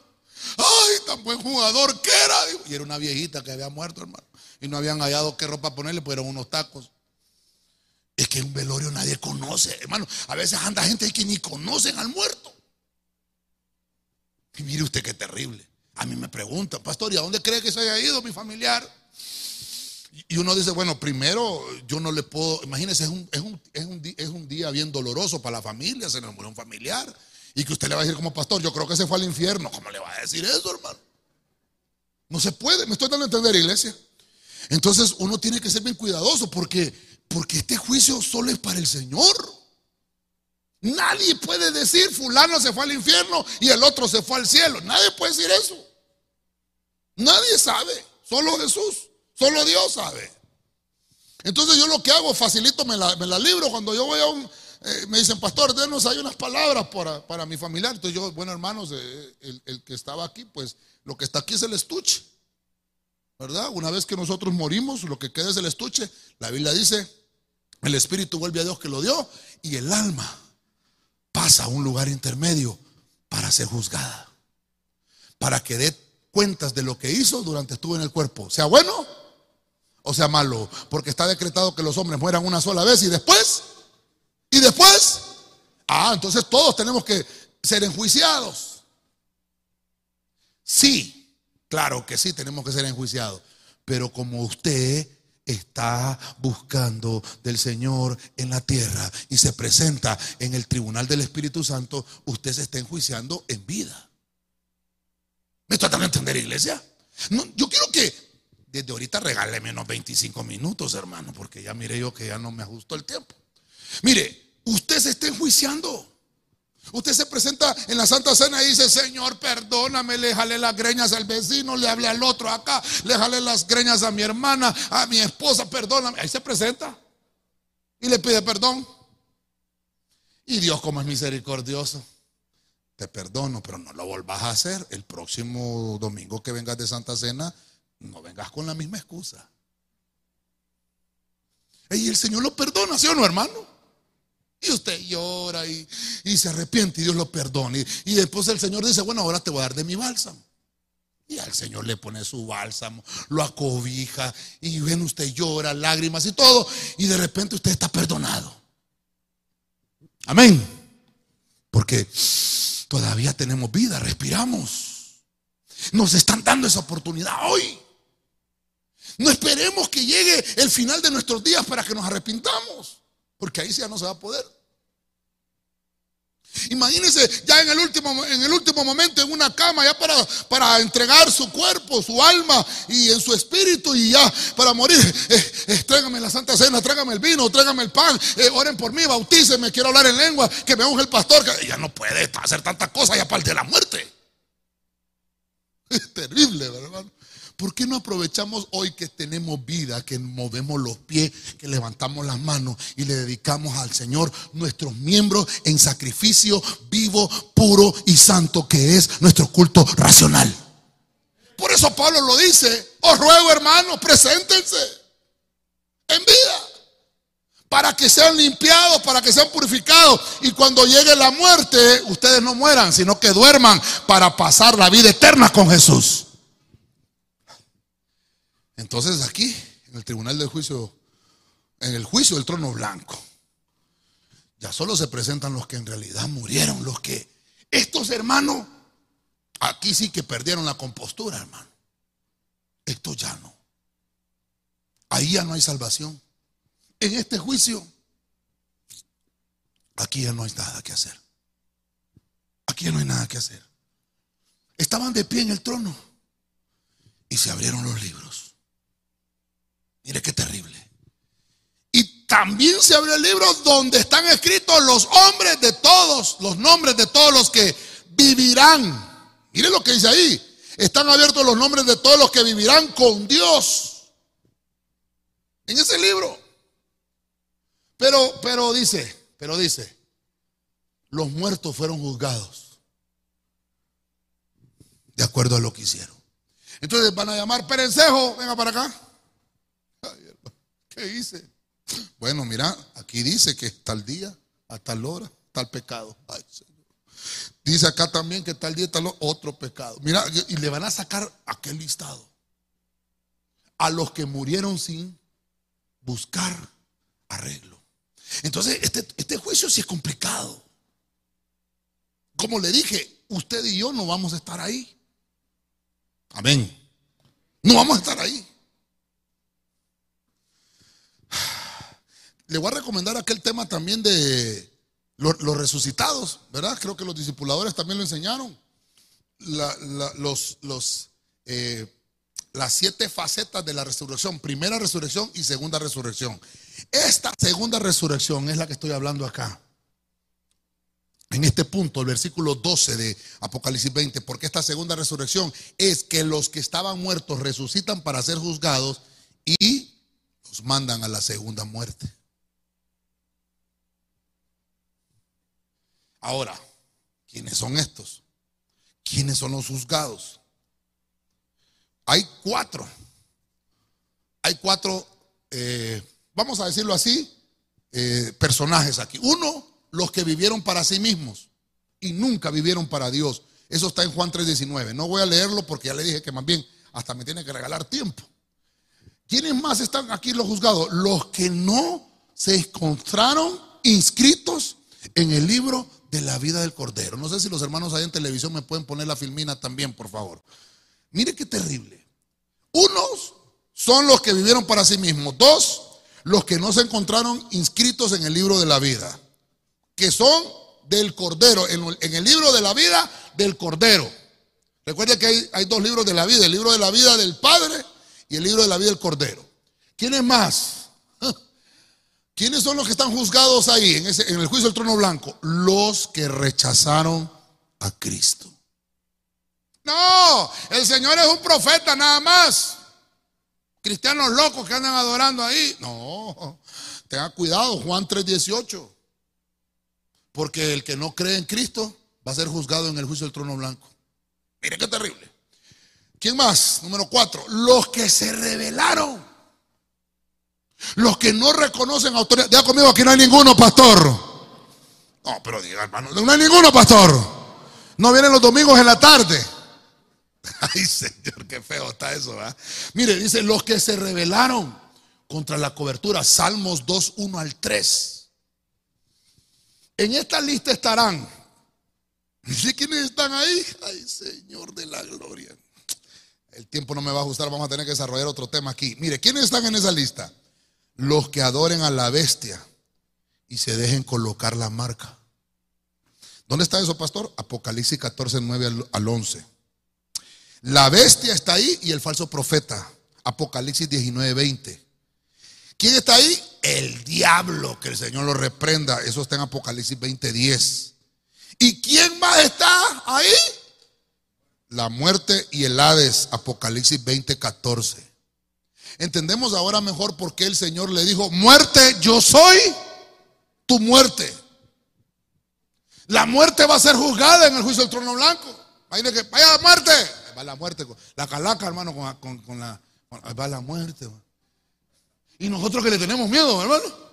Ay, tan buen jugador que era. Y era una viejita que había muerto, hermano. Y no habían hallado qué ropa ponerle, eran unos tacos. Es que un velorio nadie conoce, hermano. A veces anda gente que ni conocen al muerto. Y mire usted qué terrible. A mí me preguntan, pastor, ¿y a dónde cree que se haya ido mi familiar? Y uno dice, bueno, primero yo no le puedo, imagínese, es un, es un, es un, es un día bien doloroso para la familia, se nos murió un familiar. Y que usted le va a decir como pastor, yo creo que se fue al infierno. ¿Cómo le va a decir eso, hermano? No se puede, me estoy dando a entender, iglesia. Entonces uno tiene que ser bien cuidadoso porque, porque este juicio solo es para el Señor. Nadie puede decir fulano se fue al infierno y el otro se fue al cielo. Nadie puede decir eso. Nadie sabe, solo Jesús. Solo Dios sabe. Entonces yo lo que hago, facilito, me la, libro. Cuando yo voy a un, eh, me dicen, pastor, denos hay unas palabras para, para, mi familiar. Entonces yo, bueno, hermanos, eh, el, el, que estaba aquí, pues lo que está aquí es el estuche. ¿Verdad? Una vez que nosotros morimos, lo que queda es el estuche. La Biblia dice, el espíritu vuelve a Dios que lo dio y el alma pasa a un lugar intermedio para ser juzgada. Para que dé cuentas de lo que hizo durante estuvo en el cuerpo. Sea bueno o sea malo, porque está decretado que los hombres mueran una sola vez y después, y después, ah, entonces todos tenemos que ser enjuiciados. Sí, claro que sí, tenemos que ser enjuiciados, pero como usted está buscando del Señor en la tierra y se presenta en el tribunal del Espíritu Santo, usted se está enjuiciando en vida. ¿Me tratan de entender, iglesia? Yo quiero que desde ahorita regáleme unos 25 minutos, hermano, porque ya mire yo que ya no me ajustó el tiempo. Mire, usted se está enjuiciando. Usted se presenta en la Santa Cena y dice, Señor, perdóname, le jale las greñas al vecino, le hablé al otro acá, le jale las greñas a mi hermana, a mi esposa, perdóname. Ahí se presenta y le pide perdón. Y Dios como es misericordioso, te perdono, pero no lo volvas a hacer. El próximo domingo que vengas de Santa Cena, no vengas con la misma excusa. Y el Señor lo perdona, ¿sí o no, hermano? Y usted llora y, se arrepiente y Dios lo perdona. Y, después el Señor dice, bueno, ahora te voy a dar de mi bálsamo. Y al Señor le pone su bálsamo, lo acobija y ven usted llora, lágrimas y todo. Y de repente usted está perdonado. Amén. Porque todavía tenemos vida, respiramos. Nos están dando esa oportunidad hoy. No esperemos que llegue el final de nuestros días para que nos arrepintamos, porque ahí ya no se va a poder. Imagínense ya en el último, en el último momento en una cama, ya para, para entregar su cuerpo, su alma y en su espíritu y ya para morir. Eh, eh, tráigame la Santa Cena, tráigame el vino, tráigame el pan, eh, oren por mí, bautícenme, quiero hablar en lengua, que me unge el pastor. Que ya no puede hacer tantas cosas ya para el de la muerte. Es terrible, ¿verdad? ¿Por qué no aprovechamos hoy que tenemos vida, que movemos los pies, que levantamos las manos y le dedicamos al Señor nuestros miembros en sacrificio vivo, puro y santo que es nuestro culto racional? Por eso Pablo lo dice, os ruego hermanos, preséntense en vida para que sean limpiados, para que sean purificados y cuando llegue la muerte ustedes no mueran, sino que duerman para pasar la vida eterna con Jesús. Entonces aquí, en el tribunal del juicio, en el juicio del trono blanco, ya solo se presentan los que en realidad murieron, los que, estos hermanos, aquí sí que perdieron la compostura, hermano. Esto ya no. Ahí ya no hay salvación. En este juicio, aquí ya no hay nada que hacer. Aquí ya no hay nada que hacer. Estaban de pie en el trono y se abrieron los libros. Mire qué terrible. Y también se abre el libro donde están escritos los hombres de todos, los nombres de todos los que vivirán. Mire lo que dice ahí. Están abiertos los nombres de todos los que vivirán con Dios. En ese libro. Pero, pero dice, pero dice, los muertos fueron juzgados de acuerdo a lo que hicieron. Entonces van a llamar Perencejo, venga para acá. ¿Qué hice? Bueno, mira, aquí dice que tal día, a tal hora, tal pecado. Dice acá también que tal día, tal otro pecado. Mira, y le van a sacar aquel listado. A los que murieron sin buscar arreglo. Entonces, este, este juicio sí es complicado. Como le dije, usted y yo no vamos a estar ahí. Amén. No vamos a estar ahí. Le voy a recomendar aquel tema también de los, resucitados, ¿verdad? Creo que los discipuladores también lo enseñaron. los, eh, las siete facetas de la resurrección, primera resurrección y segunda resurrección. Esta segunda resurrección es la que estoy hablando acá. En este punto, el versículo 12 de Apocalipsis 20, porque esta segunda resurrección es que los que estaban muertos resucitan para ser juzgados y los mandan a la segunda muerte. Ahora, ¿quiénes son estos? ¿Quiénes son los juzgados? Hay cuatro. Hay cuatro, eh, vamos a decirlo así, eh, personajes aquí. Uno, los que vivieron para sí mismos y nunca vivieron para Dios. Eso está en Juan 3:19. No voy a leerlo porque ya le dije que más bien hasta me tiene que regalar tiempo. ¿Quiénes más están aquí los juzgados? Los que no se encontraron inscritos en el libro de la vida del Cordero. No sé si los hermanos ahí en televisión me pueden poner la filmina también, por favor. Mire qué terrible. Unos son los que vivieron para sí mismos. Dos, los que no se encontraron inscritos en el libro de la vida, que son del Cordero, en, el libro de la vida del Cordero. Recuerde que hay, hay, dos libros de la vida, el libro de la vida del Padre y el libro de la vida del Cordero. ¿Quiénes más? ¿Quiénes son los que están juzgados ahí en, el juicio del trono blanco? Los que rechazaron a Cristo. No, el Señor es un profeta nada más. Cristianos locos que andan adorando ahí. No, tenga cuidado, Juan 3:18. Porque el que no cree en Cristo va a ser juzgado en el juicio del trono blanco. Mire qué terrible. ¿Quién más? Número cuatro. Los que se rebelaron. Los que no reconocen autoridad. Diga conmigo, aquí no hay ninguno, pastor. No, pero diga, hermano, no hay ninguno, pastor. No vienen los domingos en la tarde. Ay, Señor, qué feo está eso. Mire, dice, los que se rebelaron contra la cobertura, Salmos 2, 1 al 3. En esta lista estarán. ¿Dice quiénes están ahí? Ay, Señor de la gloria. el tiempo no me va a ajustar, vamos a tener que desarrollar otro tema aquí. Mire, ¿quiénes están en esa lista? Los que adoren a la bestia y se dejen colocar la marca. ¿Dónde está eso, pastor? Apocalipsis 14, 9 al 11. La bestia está ahí y el falso profeta. Apocalipsis 19, 20. ¿Quién está ahí? El diablo, que el Señor lo reprenda. Eso está en Apocalipsis 20, 10. ¿Y quién más está ahí? La muerte y el Hades, Apocalipsis 20, 14. Entendemos ahora mejor por qué el Señor le dijo, muerte, yo soy tu muerte. La muerte va a ser juzgada en el juicio del trono blanco. Imagínate que vaya muerte. Va la muerte. La calaca, hermano, con, la. va la muerte. Y nosotros que le tenemos miedo, hermano.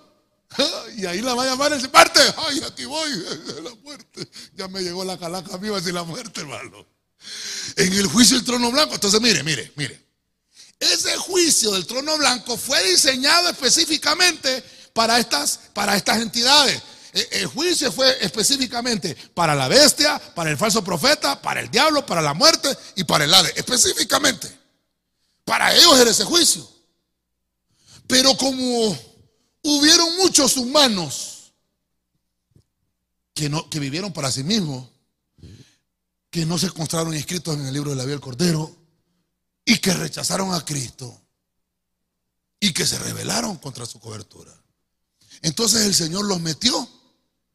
Y ahí la va a llamar ese parte. Ay, aquí voy. La muerte. Ya me llegó la calaca viva y la muerte, hermano. En el juicio del trono blanco. Entonces, mire, mire, mire. Ese juicio del trono blanco fue diseñado específicamente para estas, para estas entidades. Eh, el juicio fue específicamente para la bestia, para el falso profeta, para el diablo, para la muerte y para el Hades. Específicamente. Para ellos era ese juicio. Pero como hubieron muchos humanos que, no, que vivieron para sí mismos, que no se encontraron inscritos en el libro de la vida del Cordero y que rechazaron a Cristo y que se rebelaron contra su cobertura. Entonces el Señor los metió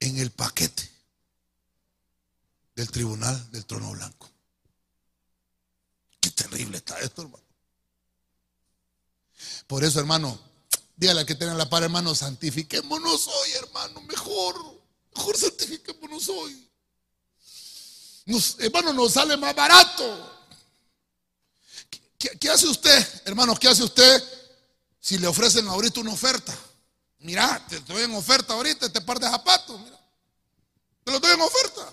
en el paquete del tribunal del trono blanco. Qué terrible está esto, hermano. Por eso, hermano, dígale al que tenga la par, hermano, santifiquémonos hoy, hermano, mejor. Mejor santifiquémonos hoy. hermano, nos sale más barato. ¿Qué, hace usted, hermano? ¿Qué hace usted si le ofrecen ahorita una oferta? Mira, te doy en oferta ahorita este par de zapatos. Mira. Te lo doy en oferta.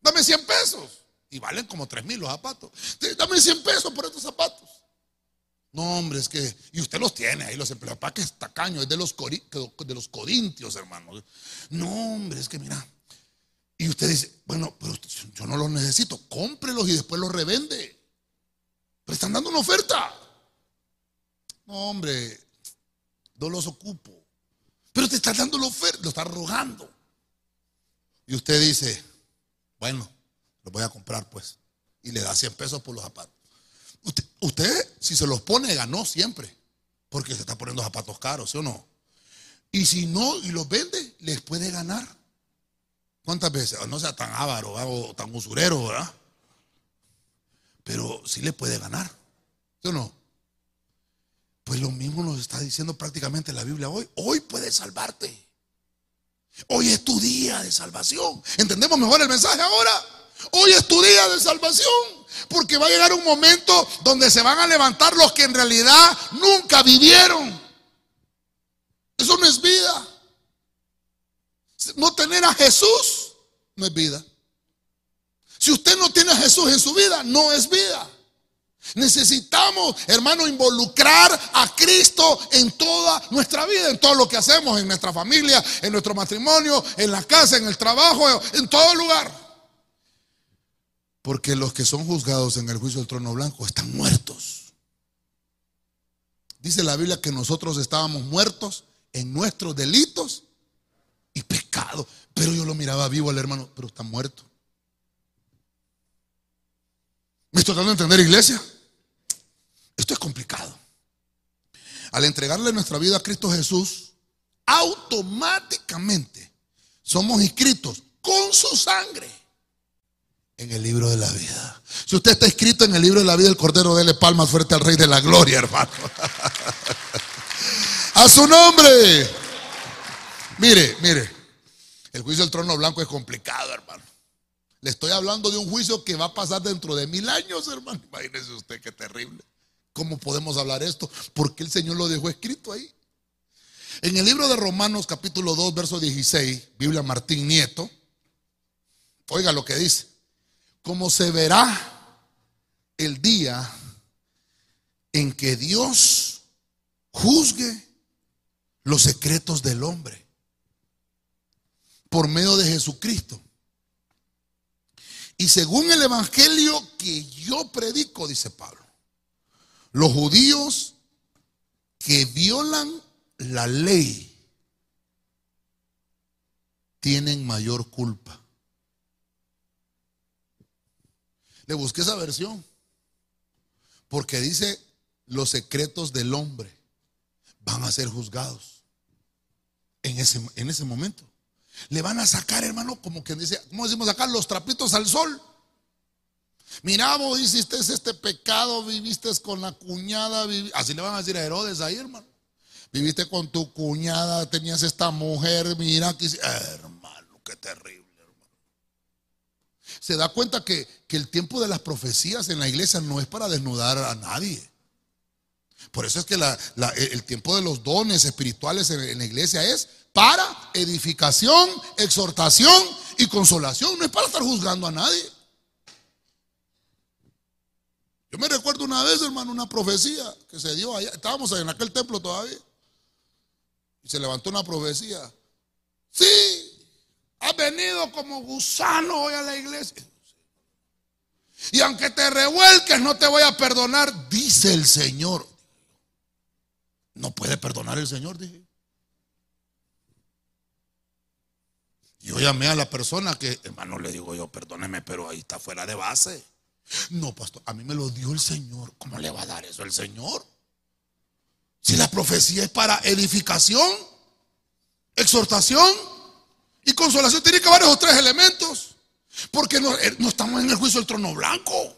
Dame 100 pesos. Y valen como 3 mil los zapatos. Dame 100 pesos por estos zapatos. No, hombre, es que. Y usted los tiene ahí, los empleados. ¿Para que es tacaño? Es de los, de los corintios, hermano. No, hombre, es que mira. Y usted dice, bueno, pero yo no los necesito. Cómprelos y después los revende. Pero están dando una oferta. No, hombre, no los ocupo. Pero te está dando la oferta, lo está rogando. Y usted dice, bueno, lo voy a comprar pues. Y le da 100 pesos por los zapatos. Usted, usted, si se los pone, ganó siempre. Porque se está poniendo zapatos caros, ¿sí o no? Y si no, y los vende, les puede ganar. ¿Cuántas veces? No sea tan avaro o tan usurero, ¿verdad? Pero sí le puede ganar. ¿Sí o no? Pues lo mismo nos está diciendo prácticamente la Biblia hoy. Hoy puede salvarte. Hoy es tu día de salvación. ¿Entendemos mejor el mensaje ahora? Hoy es tu día de salvación. Porque va a llegar un momento donde se van a levantar los que en realidad nunca vivieron. Eso no es vida. No tener a Jesús no es vida. Si usted no tiene a Jesús en su vida, no es vida. Necesitamos, hermano, involucrar a Cristo en toda nuestra vida, en todo lo que hacemos, en nuestra familia, en nuestro matrimonio, en la casa, en el trabajo, en todo lugar. Porque los que son juzgados en el juicio del trono blanco están muertos. Dice la Biblia que nosotros estábamos muertos en nuestros delitos y pecados. Pero yo lo miraba vivo al hermano, pero está muerto. ¿Me estoy tratando de entender, iglesia? Esto es complicado. Al entregarle nuestra vida a Cristo Jesús, automáticamente somos inscritos con su sangre en el libro de la vida. Si usted está inscrito en el libro de la vida, el Cordero, dele palmas fuerte al Rey de la Gloria, hermano. a su nombre. Mire, mire, el juicio del trono blanco es complicado, hermano. Le estoy hablando de un juicio que va a pasar dentro de mil años, hermano. Imagínese usted qué terrible. ¿Cómo podemos hablar esto? Porque el Señor lo dejó escrito ahí. En el libro de Romanos capítulo 2, verso 16, Biblia Martín Nieto, oiga lo que dice, como se verá el día en que Dios juzgue los secretos del hombre por medio de Jesucristo y según el evangelio que yo predico, dice Pablo, los judíos que violan la ley tienen mayor culpa. Le busqué esa versión porque dice los secretos del hombre van a ser juzgados en ese, en ese momento. Le van a sacar, hermano, como que dice, ¿cómo decimos acá? Los trapitos al sol. Mira, vos hiciste este pecado, viviste con la cuñada, así le van a decir a Herodes ahí, hermano. Viviste con tu cuñada, tenías esta mujer, mira que hermano, qué terrible, hermano. Se da cuenta que, que el tiempo de las profecías en la iglesia no es para desnudar a nadie. Por eso es que el tiempo de los dones espirituales en, la iglesia es para edificación, exhortación y consolación. No es para estar juzgando a nadie. Yo me recuerdo una vez, hermano, una profecía que se dio allá. Estábamos en aquel templo todavía. Y se levantó una profecía. Sí, has venido como gusano hoy a la iglesia. Y aunque te revuelques, no te voy a perdonar, dice el Señor. No puede perdonar el Señor, dije. Yo llamé a la persona que, hermano, le digo yo, perdóneme, pero ahí está fuera de base. No, pastor, a mí me lo dio el Señor. ¿Cómo le va a dar eso el Señor? Si la profecía es para edificación, exhortación y consolación, tiene que haber esos tres elementos. Porque no, eh, no estamos en el juicio del trono blanco.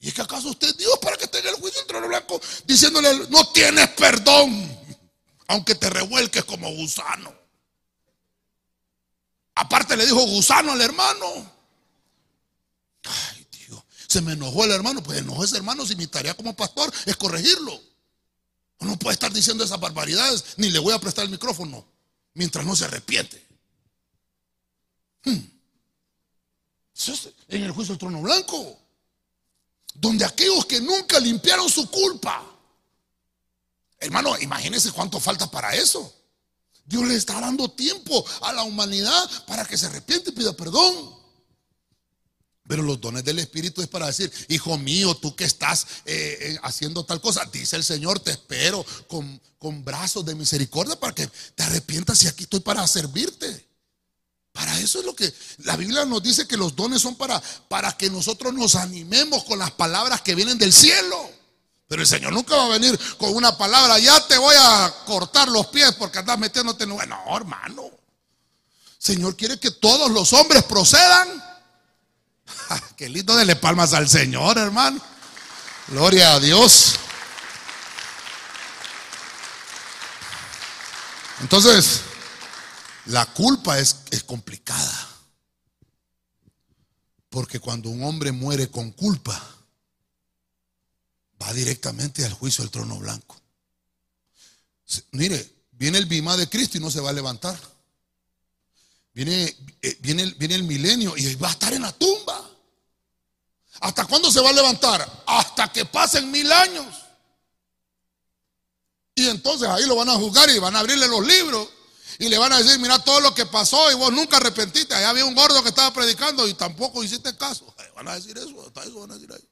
¿Y es que acaso usted Dios para que tenga el juicio del trono blanco diciéndole, no tienes perdón, aunque te revuelques como gusano? Aparte le dijo gusano al hermano. Ay, Dios, se me enojó el hermano, pues enojó ese hermano si mi tarea como pastor es corregirlo. No puede estar diciendo esas barbaridades, ni le voy a prestar el micrófono mientras no se arrepiente. Hmm. En el juicio del trono blanco donde aquellos que nunca limpiaron su culpa, hermano, imagínense cuánto falta para eso. Dios le está dando tiempo a la humanidad para que se arrepiente y pida perdón. Pero los dones del Espíritu es para decir, hijo mío, tú que estás eh, eh, haciendo tal cosa, dice el Señor, te espero con, con brazos de misericordia para que te arrepientas y aquí estoy para servirte. Para eso es lo que la Biblia nos dice que los dones son para, para que nosotros nos animemos con las palabras que vienen del cielo. Pero el Señor nunca va a venir con una palabra, ya te voy a cortar los pies porque andas metiéndote en... No, hermano. Señor quiere que todos los hombres procedan. Qué lindo dele palmas al Señor, hermano. Gloria a Dios. Entonces, la culpa es, es complicada. Porque cuando un hombre muere con culpa, va directamente al juicio del trono blanco. Mire, viene el bima de Cristo y no se va a levantar. Viene, eh, viene, viene el milenio y va a estar en la tumba. ¿Hasta cuándo se va a levantar? Hasta que pasen mil años. Y entonces ahí lo van a juzgar y van a abrirle los libros y le van a decir, mira todo lo que pasó y vos nunca arrepentiste. Allá había un gordo que estaba predicando y tampoco hiciste caso. van a decir eso, hasta eso van a decir ahí.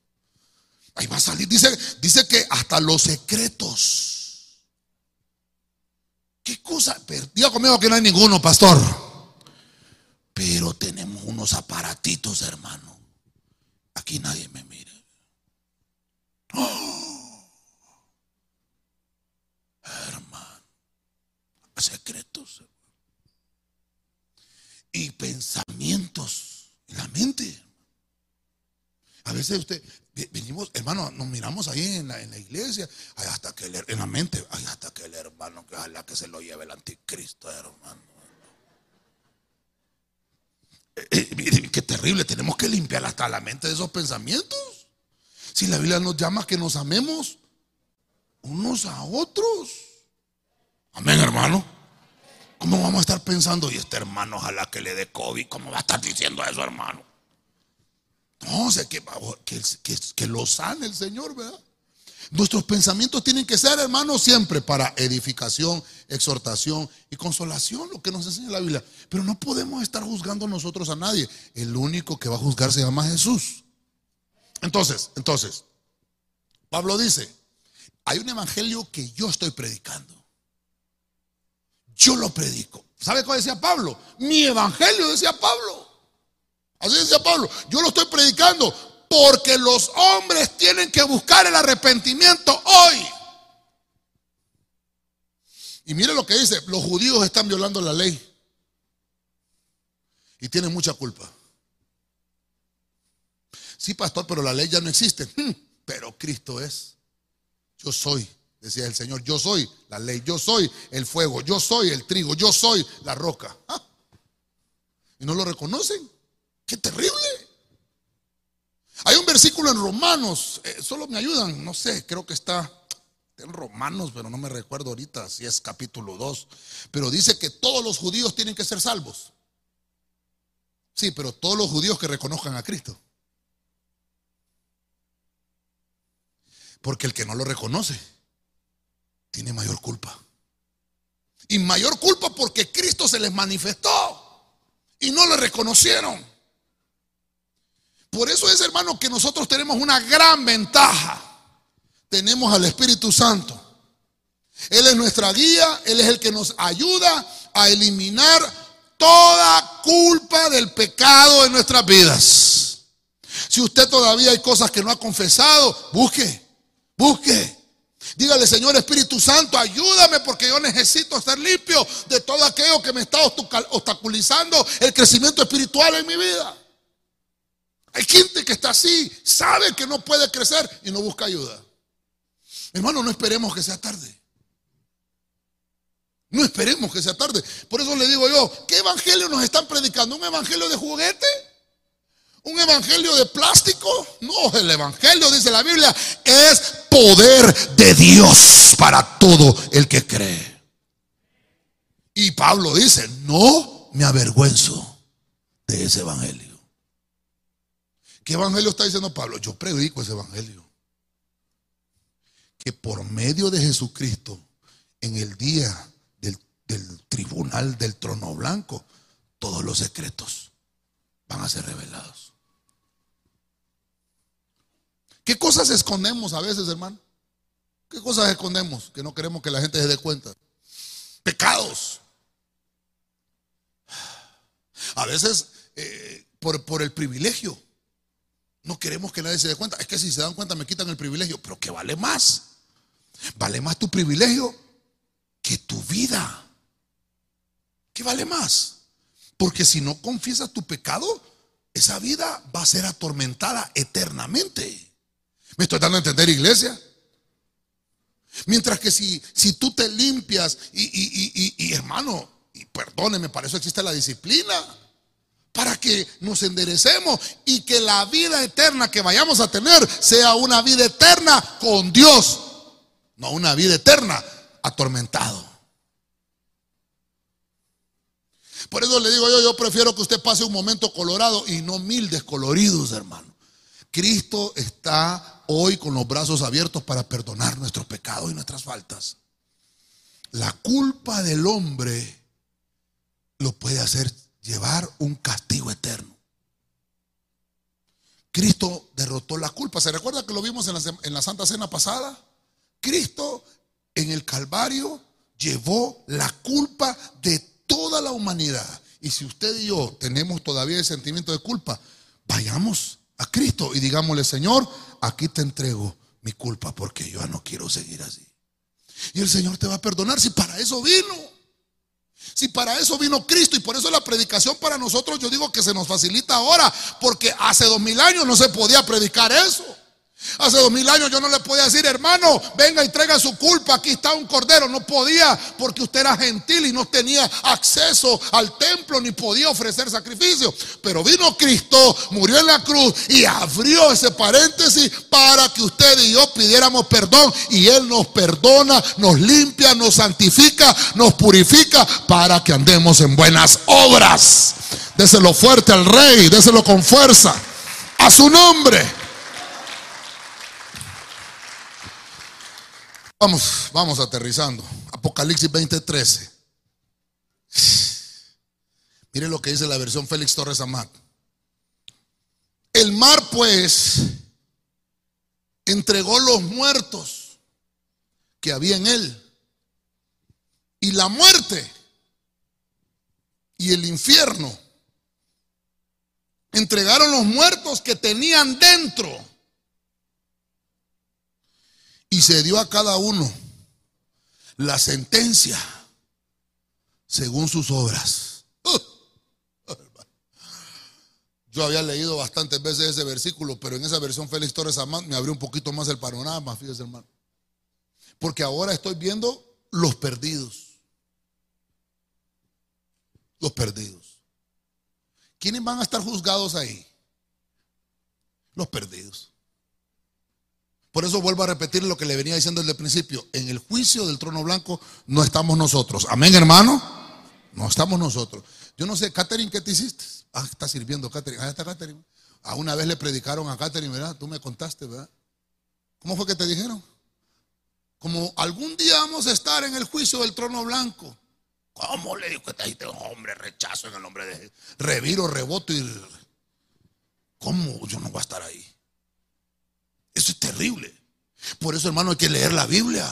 Ahí va a salir, dice, dice que hasta los secretos. ¿Qué cosa? diga conmigo que no hay ninguno, pastor. Pero tenemos unos aparatitos, hermano. Aquí nadie me mira. Oh, hermano, secreto y pensamientos en la mente. A veces usted, venimos, hermano, nos miramos ahí en la, en la iglesia, hasta que el, en la mente, hasta que el hermano, que ojalá que se lo lleve el anticristo, hermano. Eh, eh, qué terrible, tenemos que limpiar hasta la mente de esos pensamientos. Si la Biblia nos llama que nos amemos unos a otros. Amén, hermano. ¿Cómo vamos a estar pensando? Y este hermano, ojalá que le dé COVID. ¿Cómo va a estar diciendo eso, hermano? No, o sea, que, que, que, lo sane el Señor, ¿verdad? Nuestros pensamientos tienen que ser, hermanos, siempre para edificación, exhortación y consolación, lo que nos enseña la Biblia. Pero no podemos estar juzgando nosotros a nadie. El único que va a juzgar se llama Jesús. Entonces, entonces, Pablo dice, hay un evangelio que yo estoy predicando. Yo lo predico. ¿Sabe qué decía Pablo? Mi evangelio decía Pablo. Así decía Pablo. Yo lo estoy predicando porque los hombres tienen que buscar el arrepentimiento hoy. Y mire lo que dice, los judíos están violando la ley y tienen mucha culpa. Sí, pastor, pero la ley ya no existe. Hmm, pero Cristo es. Yo soy, decía el Señor, yo soy la ley, yo soy el fuego, yo soy el trigo, yo soy la roca. Ah. Y no lo reconocen. Qué terrible. Hay un versículo en Romanos, eh, solo me ayudan, no sé, creo que está en Romanos, pero no me recuerdo ahorita si es capítulo 2, pero dice que todos los judíos tienen que ser salvos. Sí, pero todos los judíos que reconozcan a Cristo. Porque el que no lo reconoce tiene mayor culpa. Y mayor culpa porque Cristo se les manifestó y no le reconocieron. Por eso es, hermano, que nosotros tenemos una gran ventaja. Tenemos al Espíritu Santo. Él es nuestra guía, Él es el que nos ayuda a eliminar toda culpa del pecado en nuestras vidas. Si usted todavía hay cosas que no ha confesado, busque, busque. Dígale, Señor Espíritu Santo, ayúdame porque yo necesito estar limpio de todo aquello que me está obstaculizando el crecimiento espiritual en mi vida. Hay gente que está así, sabe que no puede crecer y no busca ayuda. Hermano, no esperemos que sea tarde. No esperemos que sea tarde. Por eso le digo yo, ¿qué evangelio nos están predicando? ¿Un evangelio de juguete? ¿Un evangelio de plástico? No, el evangelio, dice la Biblia, es poder de Dios para todo el que cree. Y Pablo dice, no me avergüenzo de ese evangelio. ¿Qué evangelio está diciendo Pablo? Yo predico ese evangelio. Que por medio de Jesucristo, en el día del tribunal del trono blanco, todos los secretos van a ser revelados. ¿Qué cosas escondemos a veces, hermano? ¿Qué cosas escondemos que no queremos que la gente se dé cuenta? Pecados. A veces eh, por, por el privilegio. No queremos que nadie se dé cuenta. Es que si se dan cuenta me quitan el privilegio. Pero ¿qué vale más? Vale más tu privilegio que tu vida. ¿Qué vale más? Porque si no confiesas tu pecado, esa vida va a ser atormentada eternamente. ¿Me estoy dando a entender, iglesia? Mientras que si, si tú te limpias y, y hermano, y perdóneme, para eso existe la disciplina, para que nos enderecemos y que la vida eterna que vayamos a tener sea una vida eterna con Dios, no una vida eterna atormentado. Por eso le digo yo, yo prefiero que usted pase un momento colorado y no mil descoloridos, hermano. Cristo está hoy con los brazos abiertos para perdonar nuestros pecados y nuestras faltas. La culpa del hombre lo puede hacer llevar un castigo eterno. Cristo derrotó la culpa. ¿Se recuerda que lo vimos en la, en la Santa Cena pasada? Cristo en el Calvario llevó la culpa de toda la humanidad. Y si usted y yo tenemos todavía el sentimiento de culpa, vayamos a Cristo y digámosle, Señor, aquí te entrego mi culpa porque yo no quiero seguir así. Y el Señor te va a perdonar si para eso vino. Si para eso vino Cristo y por eso la predicación para nosotros yo digo que se nos facilita ahora, porque hace dos mil años no se podía predicar eso. Hace dos mil años yo no le podía decir, hermano, venga y traiga su culpa, aquí está un cordero. No podía porque usted era gentil y no tenía acceso al templo ni podía ofrecer sacrificio. Pero vino Cristo, murió en la cruz y abrió ese paréntesis para que usted y yo pidiéramos perdón. Y Él nos perdona, nos limpia, nos santifica, nos purifica para que andemos en buenas obras. Déselo fuerte al Rey, déselo con fuerza. A su nombre. Vamos, vamos aterrizando. Apocalipsis 20:13. Mire lo que dice la versión Félix Torres Amat. El mar, pues, entregó los muertos que había en él. Y la muerte y el infierno entregaron los muertos que tenían dentro. Y se dio a cada uno la sentencia según sus obras. Yo había leído bastantes veces ese versículo, pero en esa versión Félix Torres Amán me abrió un poquito más el panorama, fíjese hermano. Porque ahora estoy viendo los perdidos. Los perdidos. ¿Quiénes van a estar juzgados ahí? Los perdidos. Por eso vuelvo a repetir lo que le venía diciendo desde el principio. En el juicio del trono blanco no estamos nosotros. Amén, hermano. No estamos nosotros. Yo no sé, Catherine, ¿qué te hiciste? Ah, está sirviendo Catherine. Ah, está Catherine. A una vez le predicaron a Catherine, ¿verdad? Tú me contaste, ¿verdad? ¿Cómo fue que te dijeron? Como algún día vamos a estar en el juicio del trono blanco. ¿Cómo le dijo que te dijiste, hombre, rechazo en el nombre de reviro, reboto y... ¿Cómo yo no voy a estar ahí? Eso es terrible. Por eso, hermano, hay que leer la Biblia.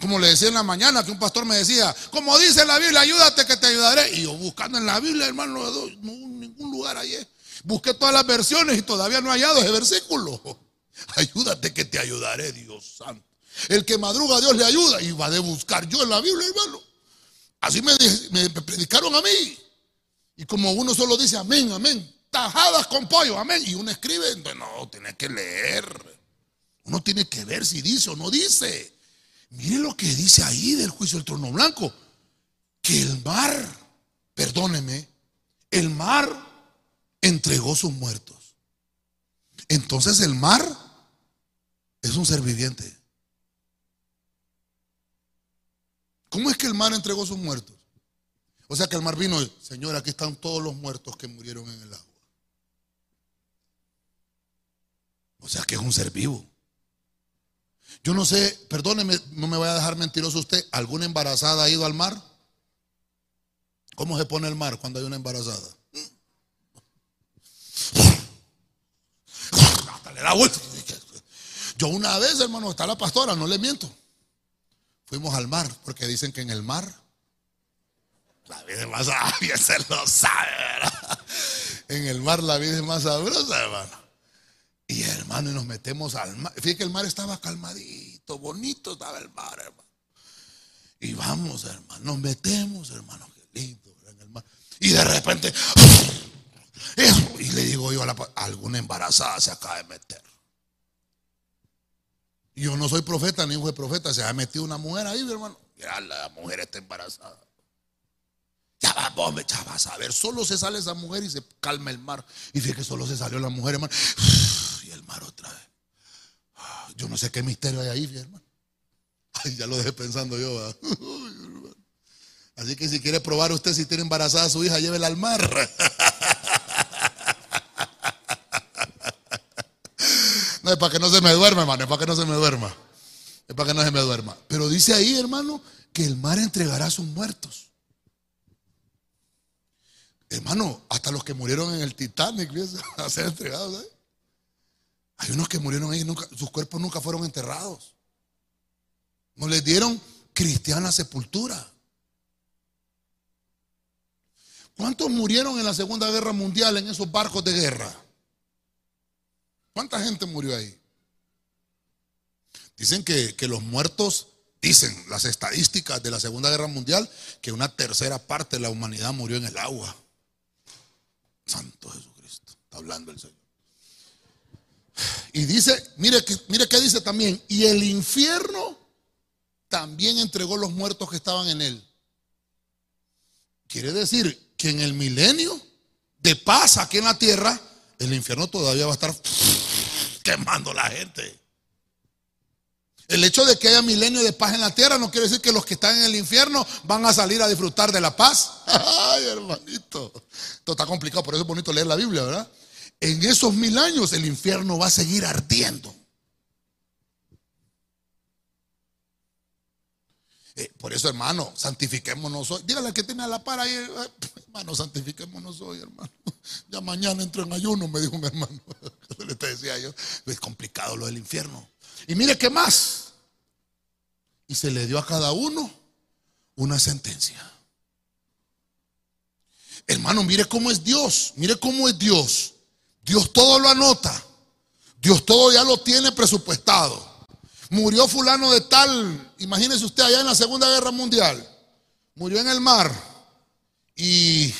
Como le decía en la mañana que un pastor me decía, como dice la Biblia, ayúdate que te ayudaré. Y yo buscando en la Biblia, hermano, no, ningún lugar hallé. Busqué todas las versiones y todavía no he hallado ese versículo. Ayúdate que te ayudaré, Dios santo. El que madruga Dios le ayuda y va de buscar yo en la Biblia, hermano. Así me predicaron a mí. Y como uno solo dice amén, amén. Tajadas con pollo, amén. Y uno escribe, no, tiene que leer. Uno tiene que ver si dice o no dice. Mire lo que dice ahí del juicio del trono blanco. Que el mar, perdóneme, el mar entregó sus muertos. Entonces el mar es un ser viviente. ¿Cómo es que el mar entregó sus muertos? O sea que el mar vino y, Señor, aquí están todos los muertos que murieron en el agua. O sea que es un ser vivo. Yo no sé, perdóneme, no me voy a dejar mentiroso usted. ¿Alguna embarazada ha ido al mar? ¿Cómo se pone el mar cuando hay una embarazada? Hasta le da vuelta. Yo una vez, hermano, está la pastora, no le miento. Fuimos al mar, porque dicen que en el mar la vida es más sabia, se lo sabe. En el mar la vida es más sabrosa, hermano. Y hermano, y nos metemos al mar. Fíjate que el mar estaba calmadito, bonito estaba el mar, hermano. Y vamos, hermano, nos metemos, hermano, qué lindo, en el mar. Y de repente, y le digo yo a la alguna embarazada se acaba de meter. Yo no soy profeta, ni hijo de profeta, se ha metido una mujer ahí, hermano. Ya la mujer está embarazada. Ya va, vos, ya vas a ver, solo se sale esa mujer y se calma el mar. Y fíjate que solo se salió la mujer, hermano el mar otra vez. Yo no sé qué misterio hay ahí, hermano. ya lo dejé pensando yo. Así que si quiere probar usted si tiene embarazada a su hija, llévela al mar. No es para que no se me duerma, hermano, es para que no se me duerma. Es para que no se me duerma. Pero dice ahí, hermano, que el mar entregará a sus muertos. Hermano, hasta los que murieron en el Titanic a ser entregados. ¿eh? Hay unos que murieron ahí, sus cuerpos nunca fueron enterrados. No les dieron cristiana sepultura. ¿Cuántos murieron en la Segunda Guerra Mundial en esos barcos de guerra? ¿Cuánta gente murió ahí? Dicen que, que, los muertos, dicen las estadísticas de la Segunda Guerra Mundial, que una tercera parte de la humanidad murió en el agua. Santo Jesucristo, está hablando el Señor. Y dice, mire, mire qué dice también, y el infierno también entregó los muertos que estaban en él. Quiere decir que en el milenio de paz aquí en la tierra, el infierno todavía va a estar quemando la gente. El hecho de que haya milenio de paz en la tierra no quiere decir que los que están en el infierno van a salir a disfrutar de la paz. Ay, hermanito. Esto está complicado, por eso es bonito leer la Biblia, ¿verdad? En esos mil años el infierno va a seguir ardiendo. Eh, por eso, hermano, santifiquémonos hoy. Dígale que tiene a la par ahí, eh, Hermano, santifiquémonos hoy, hermano. Ya mañana entro en ayuno, me dijo mi hermano. Le decía yo, es complicado lo del infierno. Y mire qué más. Y se le dio a cada uno una sentencia. Hermano, mire cómo es Dios. Mire cómo es Dios. Dios todo lo anota. Dios todo ya lo tiene presupuestado. Murió fulano de tal, imagínese usted allá en la Segunda Guerra Mundial. Murió en el mar y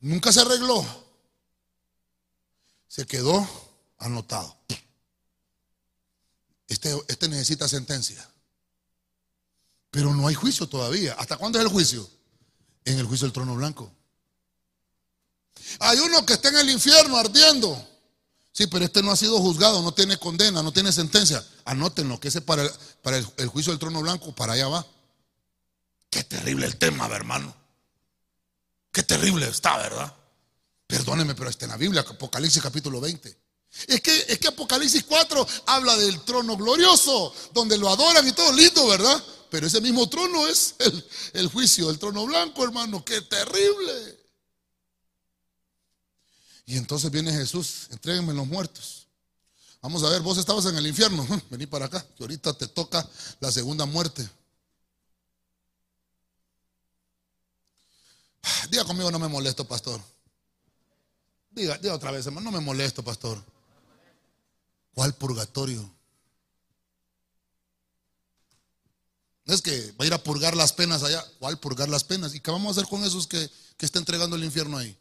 nunca se arregló. Se quedó anotado. Este, este necesita sentencia. Pero no hay juicio todavía. ¿Hasta cuándo es el juicio? En el juicio del trono blanco. Hay uno que está en el infierno ardiendo. Sí, pero este no ha sido juzgado, no tiene condena, no tiene sentencia. Anótenlo, que ese para, el, para el, juicio del trono blanco, para allá va. Qué terrible el tema, hermano. Qué terrible está, ¿verdad? Perdóneme, pero está en la Biblia, Apocalipsis capítulo 20. Es que, es que Apocalipsis 4 habla del trono glorioso, donde lo adoran y todo lindo, ¿verdad? Pero ese mismo trono es el, el juicio del trono blanco, hermano. Qué terrible. Y entonces viene Jesús, entréguenme los muertos. Vamos a ver, vos estabas en el infierno, vení para acá, que ahorita te toca la segunda muerte. Diga conmigo, no me molesto, pastor. Diga, diga otra vez, hermano, no me molesto, pastor. ¿Cuál purgatorio? Es que va a ir a purgar las penas allá. ¿Cuál purgar las penas? ¿Y qué vamos a hacer con esos que, que está entregando el infierno ahí?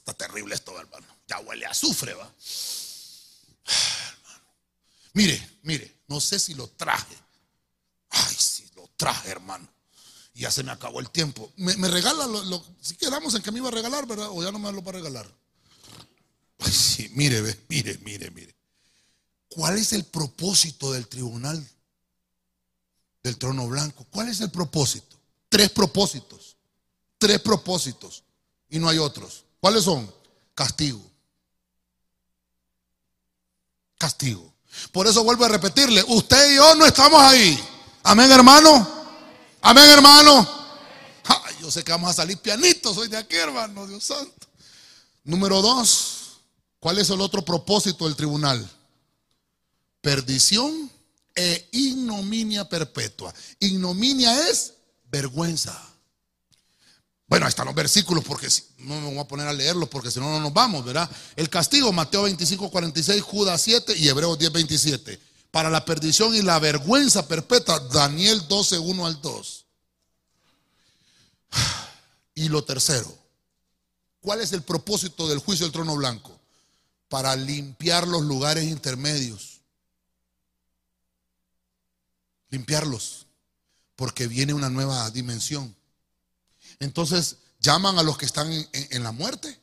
Está terrible esto, hermano. Ya huele a azufre, va. Mire, mire, no sé si lo traje. Ay, si lo traje, hermano. Y ya se me acabó el tiempo. Me, regala lo, si quedamos en que me iba a regalar, ¿verdad? O ya no me lo para regalar. Ay, sí, mire, ve, mire, mire, mire. ¿Cuál es el propósito del tribunal del trono blanco? ¿Cuál es el propósito? Tres propósitos. Tres propósitos. Y no hay otros. ¿Cuáles son? Castigo. Castigo. Por eso vuelvo a repetirle, usted y yo no estamos ahí. Amén, hermano. Amén, hermano. yo sé que vamos a salir pianitos soy de aquí, hermano, Dios santo. Número dos, ¿cuál es el otro propósito del tribunal? Perdición e ignominia perpetua. Ignominia es vergüenza. Bueno, ahí están los versículos porque no me voy a poner a leerlos porque si no, no nos vamos, ¿verdad? El castigo, Mateo 25, 46, Judas 7 y Hebreos 10, 27. Para la perdición y la vergüenza perpetua, Daniel 12, 1 al 2. Y lo tercero, ¿cuál es el propósito del juicio del trono blanco? Para limpiar los lugares intermedios. Limpiarlos, porque viene una nueva dimensión. Entonces llaman a los que están en, la muerte,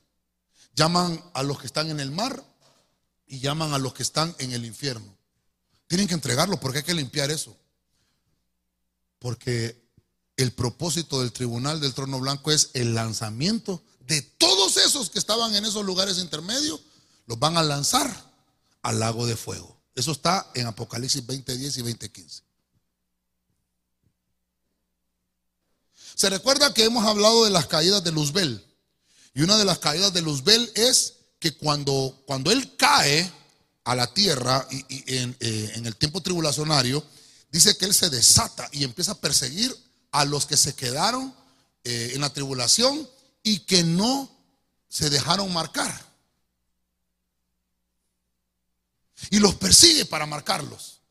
llaman a los que están en el mar y llaman a los que están en el infierno. Tienen que entregarlo porque hay que limpiar eso. Porque el propósito del tribunal del trono blanco es el lanzamiento de todos esos que estaban en esos lugares intermedios, los van a lanzar al lago de fuego. Eso está en Apocalipsis 20:10 y 20:15. Se recuerda que hemos hablado de las caídas de Luzbel. Y una de las caídas de Luzbel es que cuando, cuando él cae a la tierra y, eh, en, el tiempo tribulacionario, dice que él se desata y empieza a perseguir a los que se quedaron eh, en la tribulación y que no se dejaron marcar. Y los persigue para marcarlos.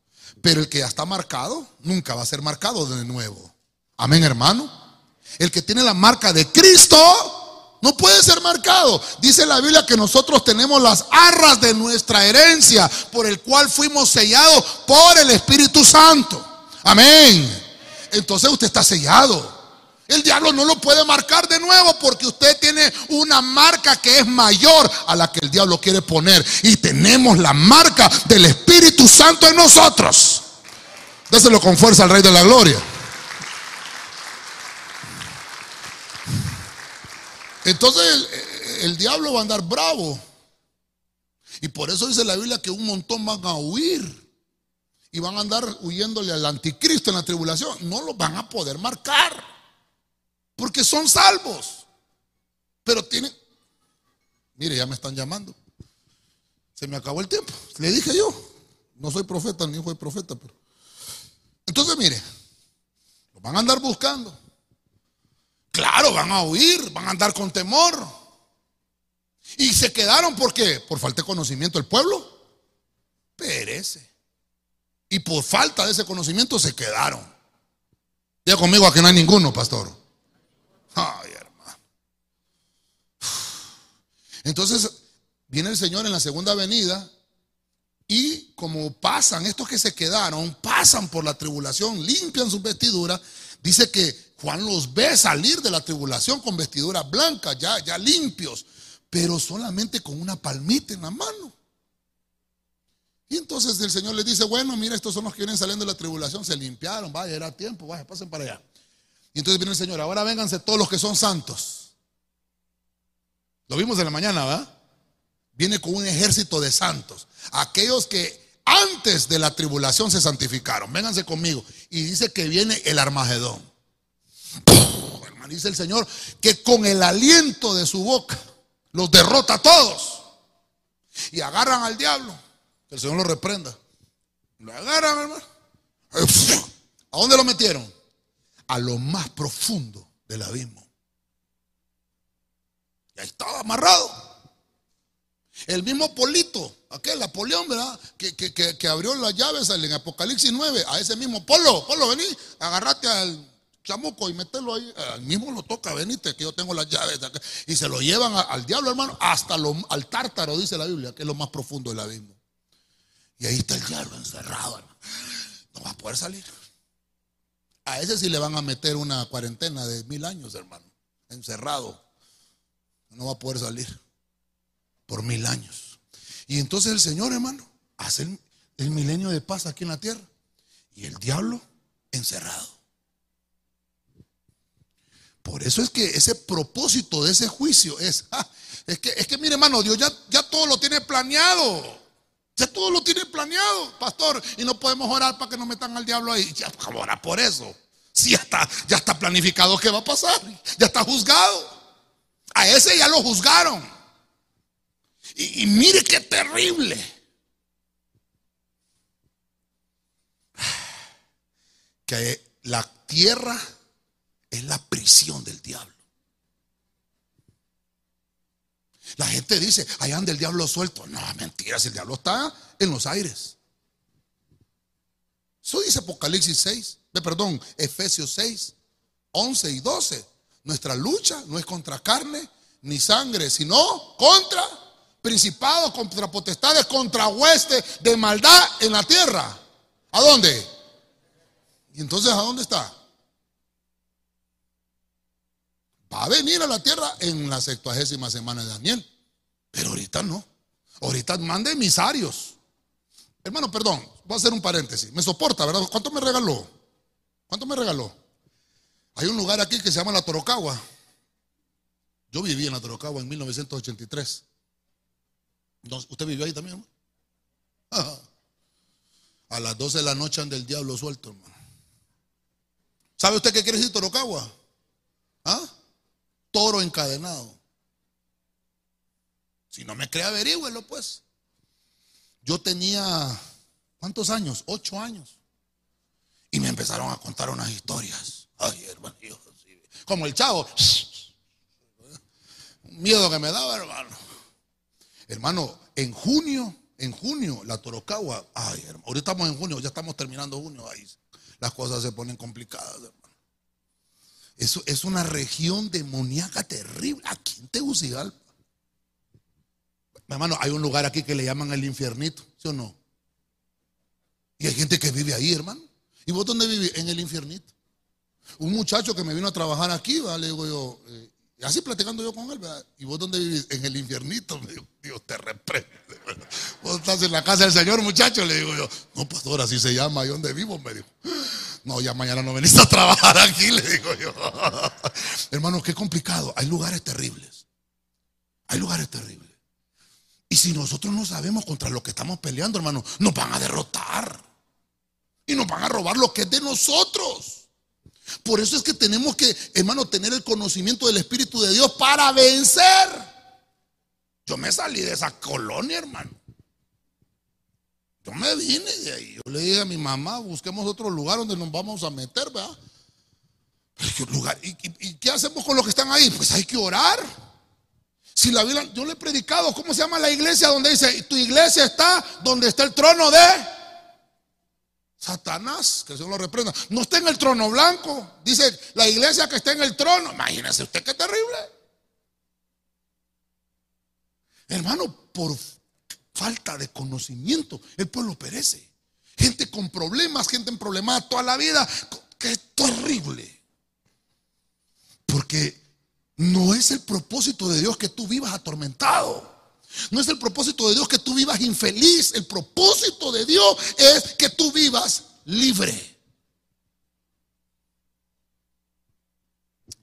Pero el que ya está marcado nunca va a ser marcado de nuevo. Amén, hermano. El que tiene la marca de Cristo no puede ser marcado. Dice la Biblia que nosotros tenemos las arras de nuestra herencia, por el cual fuimos sellados por el Espíritu Santo. Amén. Entonces usted está sellado. El diablo no lo puede marcar de nuevo porque usted tiene una marca que es mayor a la que el diablo quiere poner. Y tenemos la marca del Espíritu Santo en nosotros. Déselo con fuerza al Rey de la Gloria. Entonces el, diablo va a andar bravo. Y por eso dice la Biblia que un montón van a huir y van a andar huyéndole al anticristo en la tribulación, no los van a poder marcar. Porque son salvos. Pero tienen... Mire, ya me están llamando. Se me acabó el tiempo. Le dije yo. No soy profeta ni hijo de profeta, pero... Entonces, mire, los van a andar buscando. Claro, van a huir, van a andar con temor. Y se quedaron, ¿por qué? Por falta de conocimiento. El pueblo perece. Y por falta de ese conocimiento se quedaron. Ya conmigo aquí no hay ninguno, pastor. Ay, hermano. Entonces, viene el Señor en la segunda venida y como pasan, estos que se quedaron, pasan por la tribulación, limpian sus vestiduras, dice que Juan los ve salir de la tribulación con vestiduras blancas, ya, ya limpios, pero solamente con una palmita en la mano. Y entonces el Señor les dice, bueno, mira, estos son los que vienen saliendo de la tribulación, se limpiaron, vaya, era tiempo, vaya, pasen para allá. Y entonces viene el Señor, ahora vénganse todos los que son santos. Lo vimos en la mañana, ¿va? Viene con un ejército de santos. Aquellos que antes de la tribulación se santificaron. Vénganse conmigo. Y dice que viene el Armagedón. Hermano, dice el Señor que con el aliento de su boca los derrota a todos. Y agarran al diablo que el Señor lo reprenda. Lo agarran, hermano. ¿A dónde lo metieron? A lo más profundo del abismo. Y ahí estaba amarrado. El mismo Polito, aquel Apolión, ¿verdad? Que, que, abrió las llaves en Apocalipsis 9, a ese mismo Polo, Polo, vení, agarrate al chamuco y metelo ahí. Al mismo lo toca, venite, que yo tengo las llaves. Y se lo llevan al diablo, hermano, hasta al tártaro, dice la Biblia, que es lo más profundo del abismo. Y ahí está el diablo encerrado, No va a poder salir. A ese sí le van a meter una cuarentena de mil años, hermano. Encerrado. No va a poder salir. Por mil años. Y entonces el Señor, hermano, hace el milenio de paz aquí en la tierra. Y el diablo encerrado. Por eso es que ese propósito de ese juicio es, ah, es que, es que mire hermano, Dios ya, ya todo lo tiene planeado. Ya todo lo tiene planeado, pastor. Y no podemos orar para que no metan al diablo ahí. Ya, vamos orar por eso. Si ya está, ya está planificado qué va a pasar. Ya está juzgado. A ese ya lo juzgaron. Y, y mire qué terrible. Que la tierra es la prisión del diablo. La gente dice, allá anda el diablo suelto. No, mentiras, el diablo está en los aires. Eso dice Apocalipsis 6, de, perdón, Efesios 6, 11 y 12. Nuestra lucha no es contra carne ni sangre, sino contra principados, contra potestades, contra huestes de maldad en la tierra. ¿A dónde? Y entonces, ¿a dónde está? A venir a la tierra en la sextuagésima semana de Daniel. Pero ahorita no. Ahorita manda emisarios. Hermano, perdón, voy a hacer un paréntesis. Me soporta, ¿verdad? ¿Cuánto me regaló? ¿Cuánto me regaló? Hay un lugar aquí que se llama La Torocagua. Yo viví en La Torocagua en 1983. ¿Usted vivió ahí también, hermano? A las 12 de la noche anda el diablo suelto, hermano. ¿Sabe usted qué quiere decir Torocagua? ¿Ah? Toro encadenado. Si no me cree, averígüelo pues. Yo tenía, ¿cuántos años? Ocho años. Y me empezaron a contar unas historias. Ay, hermano, como el chavo. Miedo que me daba, hermano. Hermano, en junio, en junio, la Torocagua, ay, hermano, ahorita estamos en junio, ya estamos terminando junio, ahí las cosas se ponen complicadas, hermano. Es una región demoníaca terrible. Aquí en Tegucigalpa. Hermano, hay un lugar aquí que le llaman el infiernito, ¿sí o no? Y hay gente que vive ahí, hermano. ¿Y vos dónde vivís? En el infiernito. Un muchacho que me vino a trabajar aquí, le digo yo, eh, así platicando yo con él, ¿verdad? ¿y vos dónde vivís? En el infiernito. Me dijo, Dios te reprende. Vos estás en la casa del Señor, muchacho, le digo yo. No, pastor, así se llama, ¿y dónde vivo? Me dijo. No, ya mañana no venís a trabajar aquí, le digo yo. Hermano, qué complicado. Hay lugares terribles. Hay lugares terribles. Y si nosotros no sabemos contra lo que estamos peleando, hermano, nos van a derrotar. Y nos van a robar lo que es de nosotros. Por eso es que tenemos que, hermano, tener el conocimiento del Espíritu de Dios para vencer. Yo me salí de esa colonia, hermano. Yo me vine de ahí. Yo le dije a mi mamá, busquemos otro lugar donde nos vamos a meter, ¿verdad? Lugar? ¿Y, y qué hacemos con los que están ahí? Pues hay que orar. Si la Biblia, yo le he predicado, ¿cómo se llama la iglesia? Donde dice, tu iglesia está donde está el trono de Satanás, que Señor lo reprenda. No está en el trono blanco. Dice la iglesia que está en el trono. Imagínese usted qué terrible. Hermano, por falta de conocimiento, el pueblo perece. Gente con problemas, gente en problemas toda la vida. Que es terrible. Porque no es el propósito de Dios que tú vivas atormentado. No es el propósito de Dios que tú vivas infeliz. El propósito de Dios es que tú vivas libre.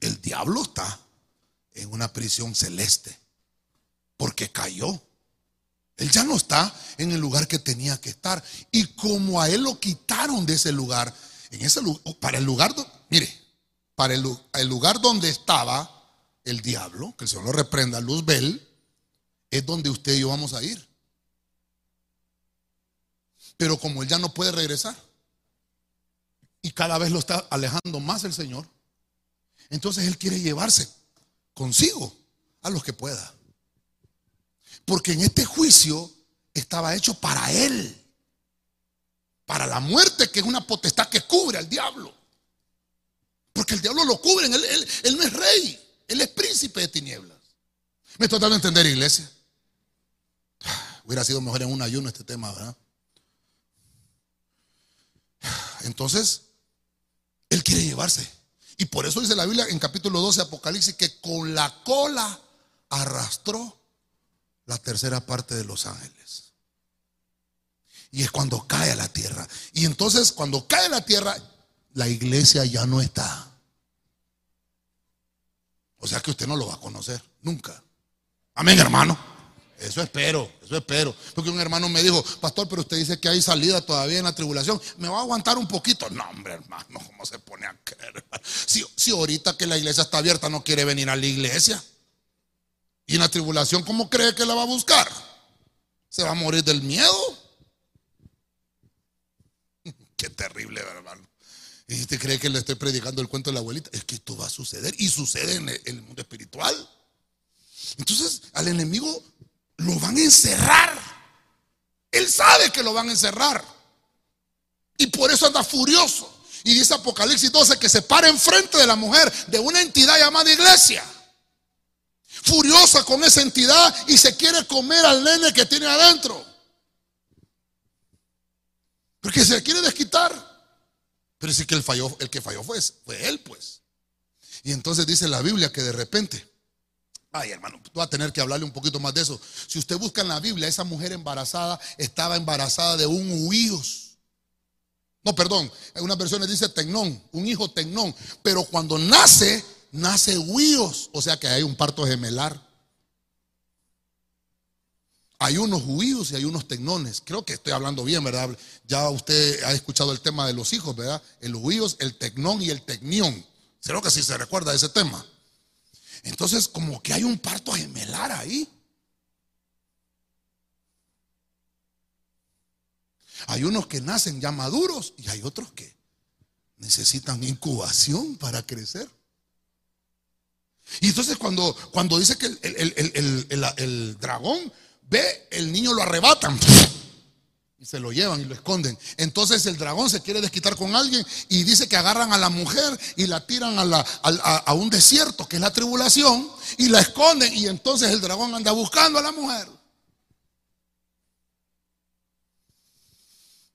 El diablo está en una prisión celeste porque cayó. Él ya no está en el lugar que tenía que estar. Y como a él lo quitaron de ese lugar, en ese para el lugar, mire, para el, el lugar donde estaba el diablo, que el Señor lo reprenda, Luzbel, es donde usted y yo vamos a ir. Pero como él ya no puede regresar y cada vez lo está alejando más el Señor, entonces él quiere llevarse consigo a los que pueda. Porque en este juicio estaba hecho para él, para la muerte, que es una potestad que cubre al diablo. Porque el diablo lo cubre, él, no es rey, él es príncipe de tinieblas. ¿Me estoy dando a entender, iglesia? Hubiera sido mejor en un ayuno este tema, ¿verdad? Entonces, Él quiere llevarse. Y por eso dice la Biblia en capítulo 12 Apocalipsis que con la cola arrastró la tercera parte de los ángeles. Y es cuando cae a la tierra. Y entonces cuando cae a la tierra, la iglesia ya no está. O sea que usted no lo va a conocer, nunca. Amén, hermano. Eso espero, eso espero. Porque un hermano me dijo, pastor, pero usted dice que hay salida todavía en la tribulación. ¿Me va a aguantar un poquito? No, hombre, hermano, ¿cómo se pone a creer? Si, si ahorita que la iglesia está abierta no quiere venir a la iglesia. Y en la tribulación, ¿cómo cree que la va a buscar? ¿Se va a morir del miedo? Qué terrible, hermano. ¿Y usted cree que le estoy predicando el cuento de la abuelita? Es que esto va a suceder y sucede en el mundo espiritual. Entonces, al enemigo lo van a encerrar. Él sabe que lo van a encerrar. Y por eso anda furioso. Y dice Apocalipsis 12 que se para enfrente de la mujer de una entidad llamada iglesia. Furiosa con esa entidad y se quiere comer al nene que tiene adentro. Porque se quiere desquitar. Pero sí que el, falló, el que falló fue, fue él, pues. Y entonces dice la Biblia que de repente Ay, hermano, vas a tener que hablarle un poquito más de eso. Si usted busca en la Biblia, esa mujer embarazada estaba embarazada de un huíos. No, perdón, en unas versiones dice tecnón, un hijo tecnón. Pero cuando nace, nace huíos. O sea que hay un parto gemelar. Hay unos huíos y hay unos tecnones. Creo que estoy hablando bien, ¿verdad? Ya usted ha escuchado el tema de los hijos, ¿verdad? El huíos, el tecnón y el tecnión. Creo que sí se recuerda de ese tema. Entonces, como que hay un parto gemelar ahí. Hay unos que nacen ya maduros y hay otros que necesitan incubación para crecer. Y entonces cuando, cuando dice que el, el dragón ve, el niño lo arrebatan se lo llevan y lo esconden. Entonces el dragón se quiere desquitar con alguien y dice que agarran a la mujer y la tiran a, a, un desierto, que es la tribulación, y la esconden. Y entonces el dragón anda buscando a la mujer.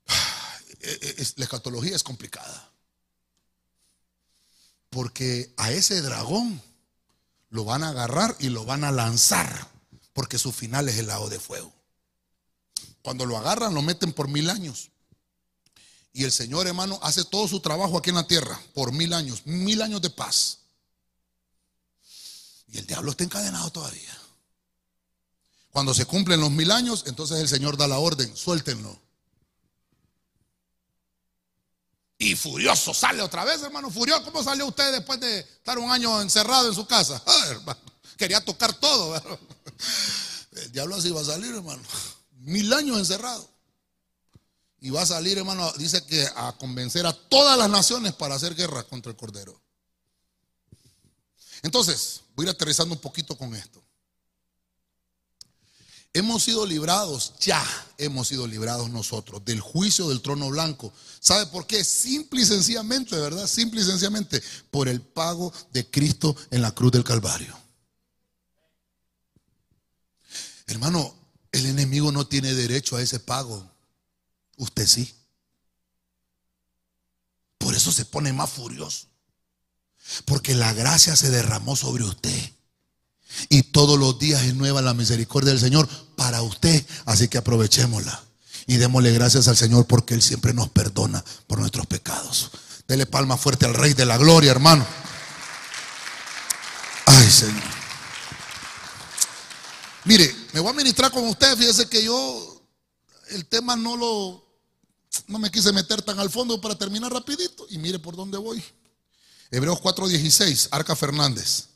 La escatología es complicada. Porque a ese dragón lo van a agarrar y lo van a lanzar. Porque su final es el lago de fuego. Cuando lo agarran, lo meten por mil años. Y el Señor, hermano, hace todo su trabajo aquí en la tierra por mil años, mil años de paz. Y el diablo está encadenado todavía. Cuando se cumplen los mil años, entonces el Señor da la orden, suéltenlo. Y furioso sale otra vez, hermano. Furioso. ¿Cómo salió usted después de estar un año encerrado en su casa? Hermano. Quería tocar todo. El diablo así va a salir, hermano. Mil años encerrado. Y va a salir, hermano, dice que a convencer a todas las naciones para hacer guerra contra el Cordero. Entonces, voy a ir aterrizando un poquito con esto. Hemos sido librados, ya hemos sido librados nosotros del juicio del trono blanco. ¿Sabe por qué? Simple y sencillamente, ¿verdad? Simple y sencillamente por el pago de Cristo en la cruz del Calvario. Hermano, el enemigo no tiene derecho a ese pago. Usted sí. Por eso se pone más furioso. Porque la gracia se derramó sobre usted. Y todos los días es nueva la misericordia del Señor para usted. Así que aprovechémosla. Y démosle gracias al Señor porque Él siempre nos perdona por nuestros pecados. Dele palma fuerte al Rey de la Gloria, hermano. Ay, Señor. Mire, me voy a ministrar con usted. Fíjese que yo el tema no lo, no me quise meter tan al fondo para terminar rapidito. Y mire por dónde voy. Hebreos 4:16, Arca Fernández.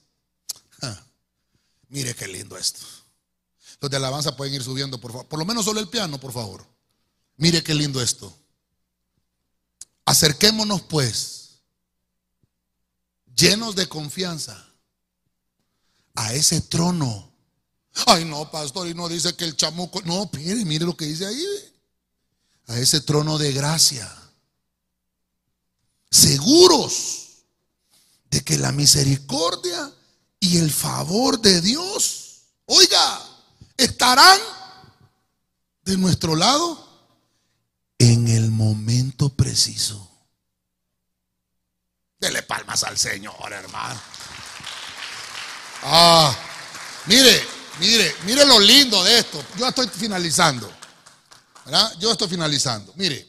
Mire qué lindo esto. Los de alabanza pueden ir subiendo, por favor. Por lo menos solo el piano, por favor. Mire qué lindo esto. Acerquémonos pues, llenos de confianza, a ese trono. Ay, no, pastor, y no dice que el chamuco. No, mire, mire lo que dice ahí. A ese trono de gracia. Seguros de que la misericordia y el favor de Dios, oiga, estarán de nuestro lado en el momento preciso. Dele palmas al Señor, hermano. Ah, mire, mire, mire lo lindo de esto. Yo estoy finalizando. ¿verdad? Yo estoy finalizando. Mire,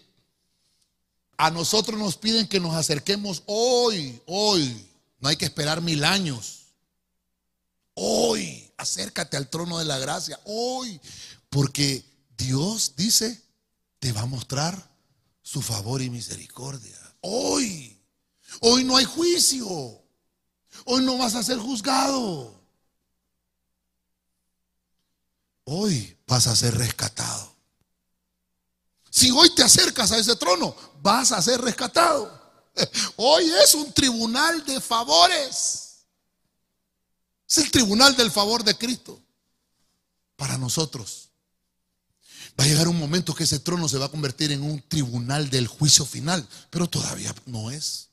a nosotros nos piden que nos acerquemos hoy, hoy. No hay que esperar mil años. Hoy, acércate al trono de la gracia. Hoy, porque Dios dice, te va a mostrar su favor y misericordia. Hoy, hoy no hay juicio. Hoy no vas a ser juzgado. Hoy vas a ser rescatado. Si hoy te acercas a ese trono, vas a ser rescatado. Hoy es un tribunal de favores. Es el tribunal del favor de Cristo para nosotros. Va a llegar un momento que ese trono se va a convertir en un tribunal del juicio final, pero todavía no es.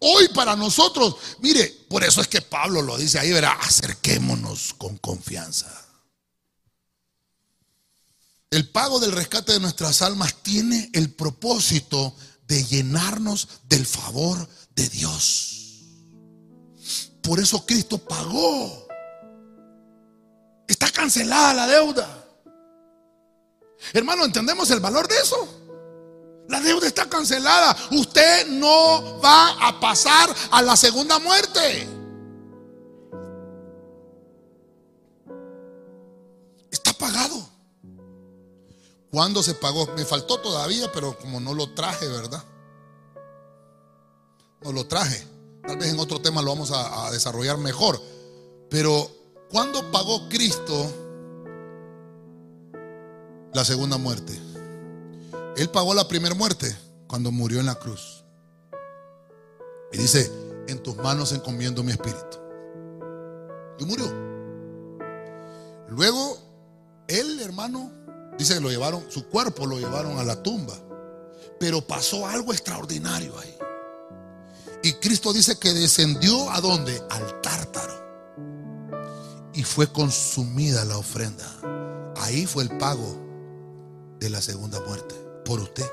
Hoy para nosotros, mire, por eso es que Pablo lo dice ahí, verá, acerquémonos con confianza. El pago del rescate de nuestras almas tiene el propósito de llenarnos del favor de Dios. Por eso Cristo pagó. Está cancelada la deuda. Hermano, ¿entendemos el valor de eso? La deuda está cancelada. Usted no va a pasar a la segunda muerte. ¿Cuándo se pagó? Me faltó todavía, pero como no lo traje, ¿verdad? No lo traje. Tal vez en otro tema lo vamos a, desarrollar mejor. Pero, ¿cuándo pagó Cristo la segunda muerte? Él pagó la primera muerte cuando murió en la cruz. Y dice, en tus manos encomiendo mi espíritu. Y murió. Luego, él, hermano, dice que lo llevaron, su cuerpo lo llevaron a la tumba. Pero pasó algo extraordinario ahí. Y Cristo dice que descendió a dónde? Al tártaro. Y fue consumida la ofrenda. Ahí fue el pago de la segunda muerte. Por usted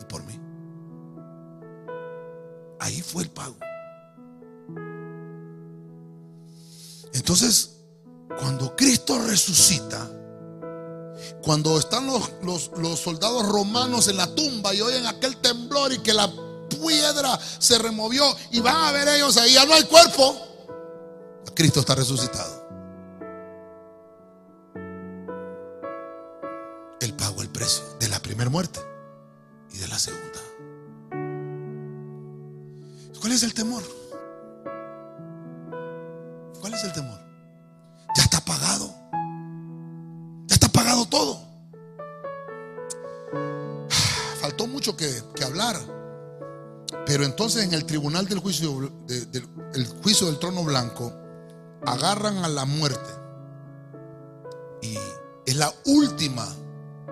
y por mí. Ahí fue el pago. Entonces, cuando Cristo resucita, cuando están los, los, soldados romanos en la tumba y oyen aquel temblor y que la piedra se removió y van a ver ellos ahí, ya no hay cuerpo. Cristo está resucitado. Él pagó el precio de la primera muerte y de la segunda. ¿Cuál es el temor? Que, hablar. Pero entonces en el tribunal del juicio, del juicio del trono blanco, agarran a la muerte. Y es la última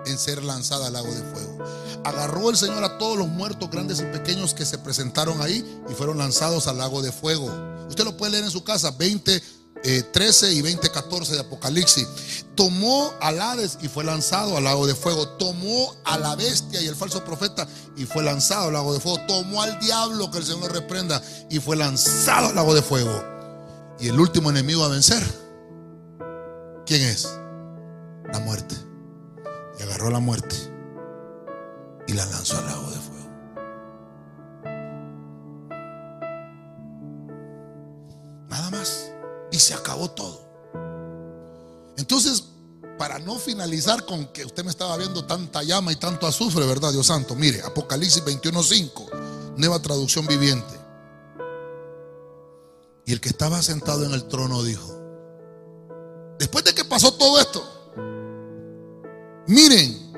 en ser lanzada al lago de fuego. Agarró el Señor a todos los muertos grandes y pequeños que se presentaron ahí y fueron lanzados al lago de fuego. Usted lo puede leer en su casa, 20, 13 eh, y 20, 14 de Apocalipsis. Tomó al Hades y fue lanzado al lago de fuego. Tomó a la bestia y el falso profeta y fue lanzado al lago de fuego. Tomó al diablo que el Señor reprenda y fue lanzado al lago de fuego. Y el último enemigo a vencer, ¿quién es? La muerte. Y agarró la muerte y la lanzó al lago de fuego. Y se acabó todo. Entonces, para no finalizar con que usted me estaba viendo tanta llama y tanto azufre, ¿verdad, Dios Santo? Mire, Apocalipsis 21.5, nueva traducción viviente. Y el que estaba sentado en el trono dijo, después de que pasó todo esto, miren,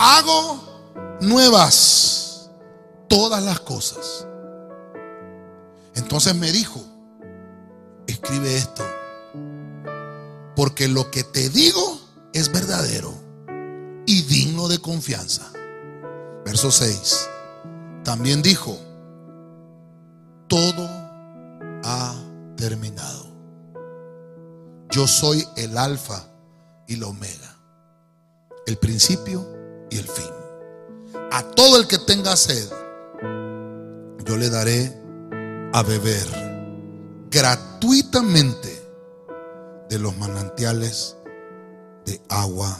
hago nuevas todas las cosas. Entonces me dijo, escribe esto, porque lo que te digo es verdadero y digno de confianza. Verso 6. También dijo, todo ha terminado. Yo soy el alfa y la omega, el principio y el fin. A todo el que tenga sed, yo le daré a beber gratuitamente de los manantiales de agua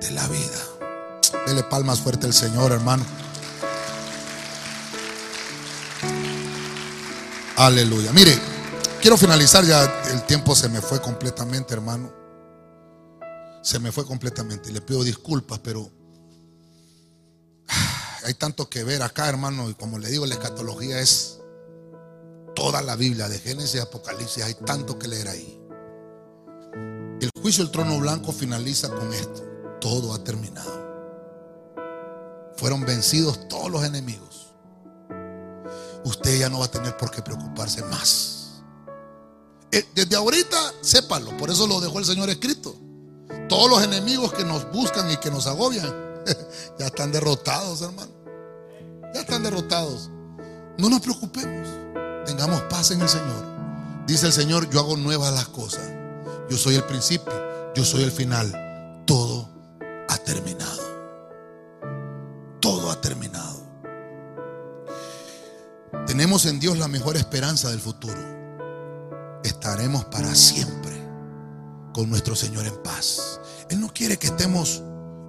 de la vida. Dele palmas fuerte al Señor, hermano. Aleluya. Mire, quiero finalizar ya. El tiempo se me fue completamente, hermano. Se me fue completamente. Le pido disculpas, pero hay tanto que ver acá, hermano. Y como le digo, la escatología es toda la Biblia, de Génesis a Apocalipsis. Hay tanto que leer ahí. El juicio del trono blanco finaliza con esto. Todo ha terminado. Fueron vencidos todos los enemigos usted ya no va a tener por qué preocuparse más. Eh, desde ahorita, sépalo, por eso lo dejó el Señor escrito. Todos los enemigos que nos buscan y que nos agobian, ya están derrotados, hermano. Ya están derrotados. No nos preocupemos, tengamos paz en el Señor. Dice el Señor, yo hago nuevas las cosas. Yo soy el principio, yo soy el final. Todo ha terminado. Todo ha terminado. Tenemos en Dios la mejor esperanza del futuro. Estaremos para siempre con nuestro Señor en paz. Él no quiere que estemos,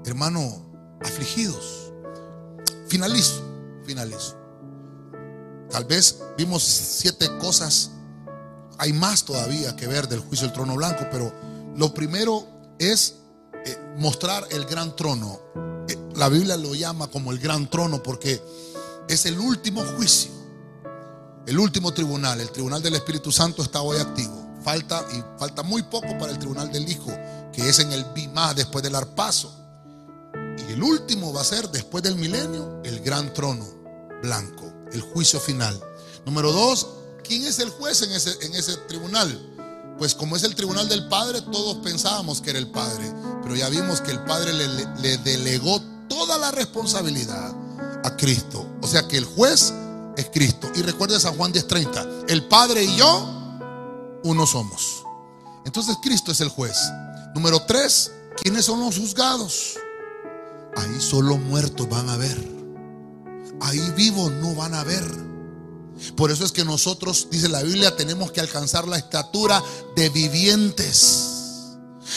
hermano, afligidos. Finalizo, finalizo. Tal vez vimos siete cosas. Hay más todavía que ver del juicio del trono blanco, pero lo primero es eh, mostrar el gran trono. Eh, la Biblia lo llama como el gran trono porque es el último juicio. El último tribunal, el tribunal del Espíritu Santo está hoy activo. Falta y falta muy poco para el tribunal del Hijo, que es en el Bimá después del arpazo. Y el último va a ser después del milenio el gran trono blanco, el juicio final. Número dos, ¿quién es el juez en ese, tribunal? Pues como es el tribunal del Padre, todos pensábamos que era el Padre, pero ya vimos que el Padre le, le delegó toda la responsabilidad a Cristo. O sea que el juez es Cristo. Y recuerde San Juan 10:30, el Padre y yo, uno somos. Entonces Cristo es el juez. Número 3, ¿quiénes son los juzgados? Ahí solo muertos van a ver. Ahí vivos no van a ver. Por eso es que nosotros, dice la Biblia, tenemos que alcanzar la estatura de vivientes.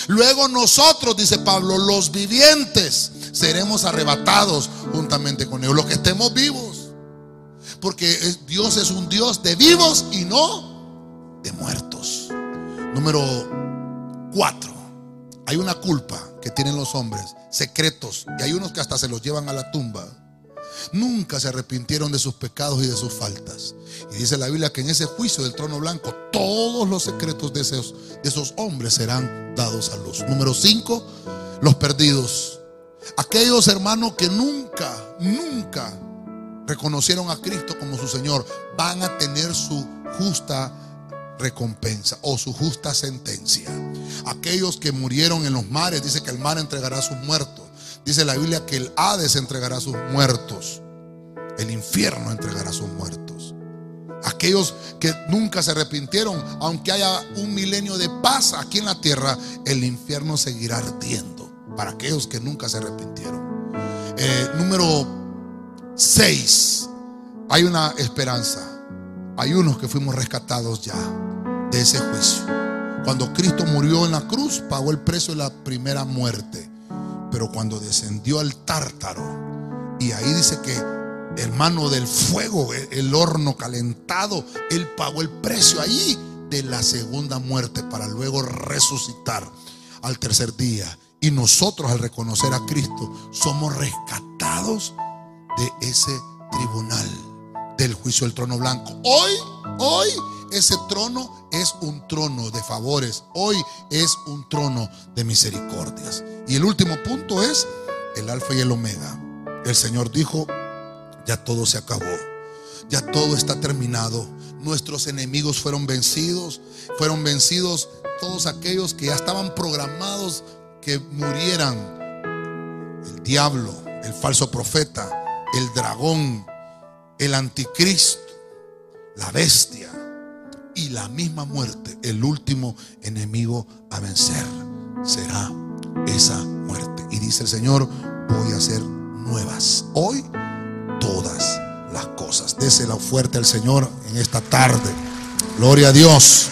Luego nosotros, dice Pablo, los vivientes seremos arrebatados juntamente con ellos, los que estemos vivos. Porque Dios es un Dios de vivos y no de muertos. Número cuatro. Hay una culpa que tienen los hombres, secretos, y hay unos que hasta se los llevan a la tumba. Nunca se arrepintieron de sus pecados y de sus faltas. Y dice la Biblia que en ese juicio del trono blanco todos los secretos de esos, de esos hombres serán dados a luz. Número 5, los perdidos. Aquellos hermanos que nunca, nunca reconocieron a Cristo como su Señor van a tener su justa recompensa o su justa sentencia. Aquellos que murieron en los mares, dice que el mar entregará a sus muertos. Dice la Biblia que el Hades entregará a sus muertos. El infierno entregará a sus muertos. Aquellos que nunca se arrepintieron, aunque haya un milenio de paz aquí en la tierra, el infierno seguirá ardiendo para aquellos que nunca se arrepintieron. Eh, número 6. Hay una esperanza. Hay unos que fuimos rescatados ya de ese juicio. Cuando Cristo murió en la cruz, pagó el precio de la primera muerte. Pero cuando descendió al tártaro, y ahí dice que hermano del fuego, el horno calentado, él pagó el precio ahí de la segunda muerte para luego resucitar al tercer día. Y nosotros al reconocer a Cristo somos rescatados de ese tribunal del juicio del trono blanco. Hoy, hoy ese trono es un trono de favores. Hoy es un trono de misericordias. Y el último punto es el alfa y el omega. El Señor dijo, ya todo se acabó. Ya todo está terminado. Nuestros enemigos fueron vencidos. Fueron vencidos todos aquellos que ya estaban programados que murieran. El diablo, el falso profeta, el dragón, el anticristo, la bestia y la misma muerte, el último enemigo a vencer, será esa muerte. Y dice el Señor, voy a hacer nuevas hoy todas las cosas. Désela fuerte al Señor en esta tarde. Gloria a Dios.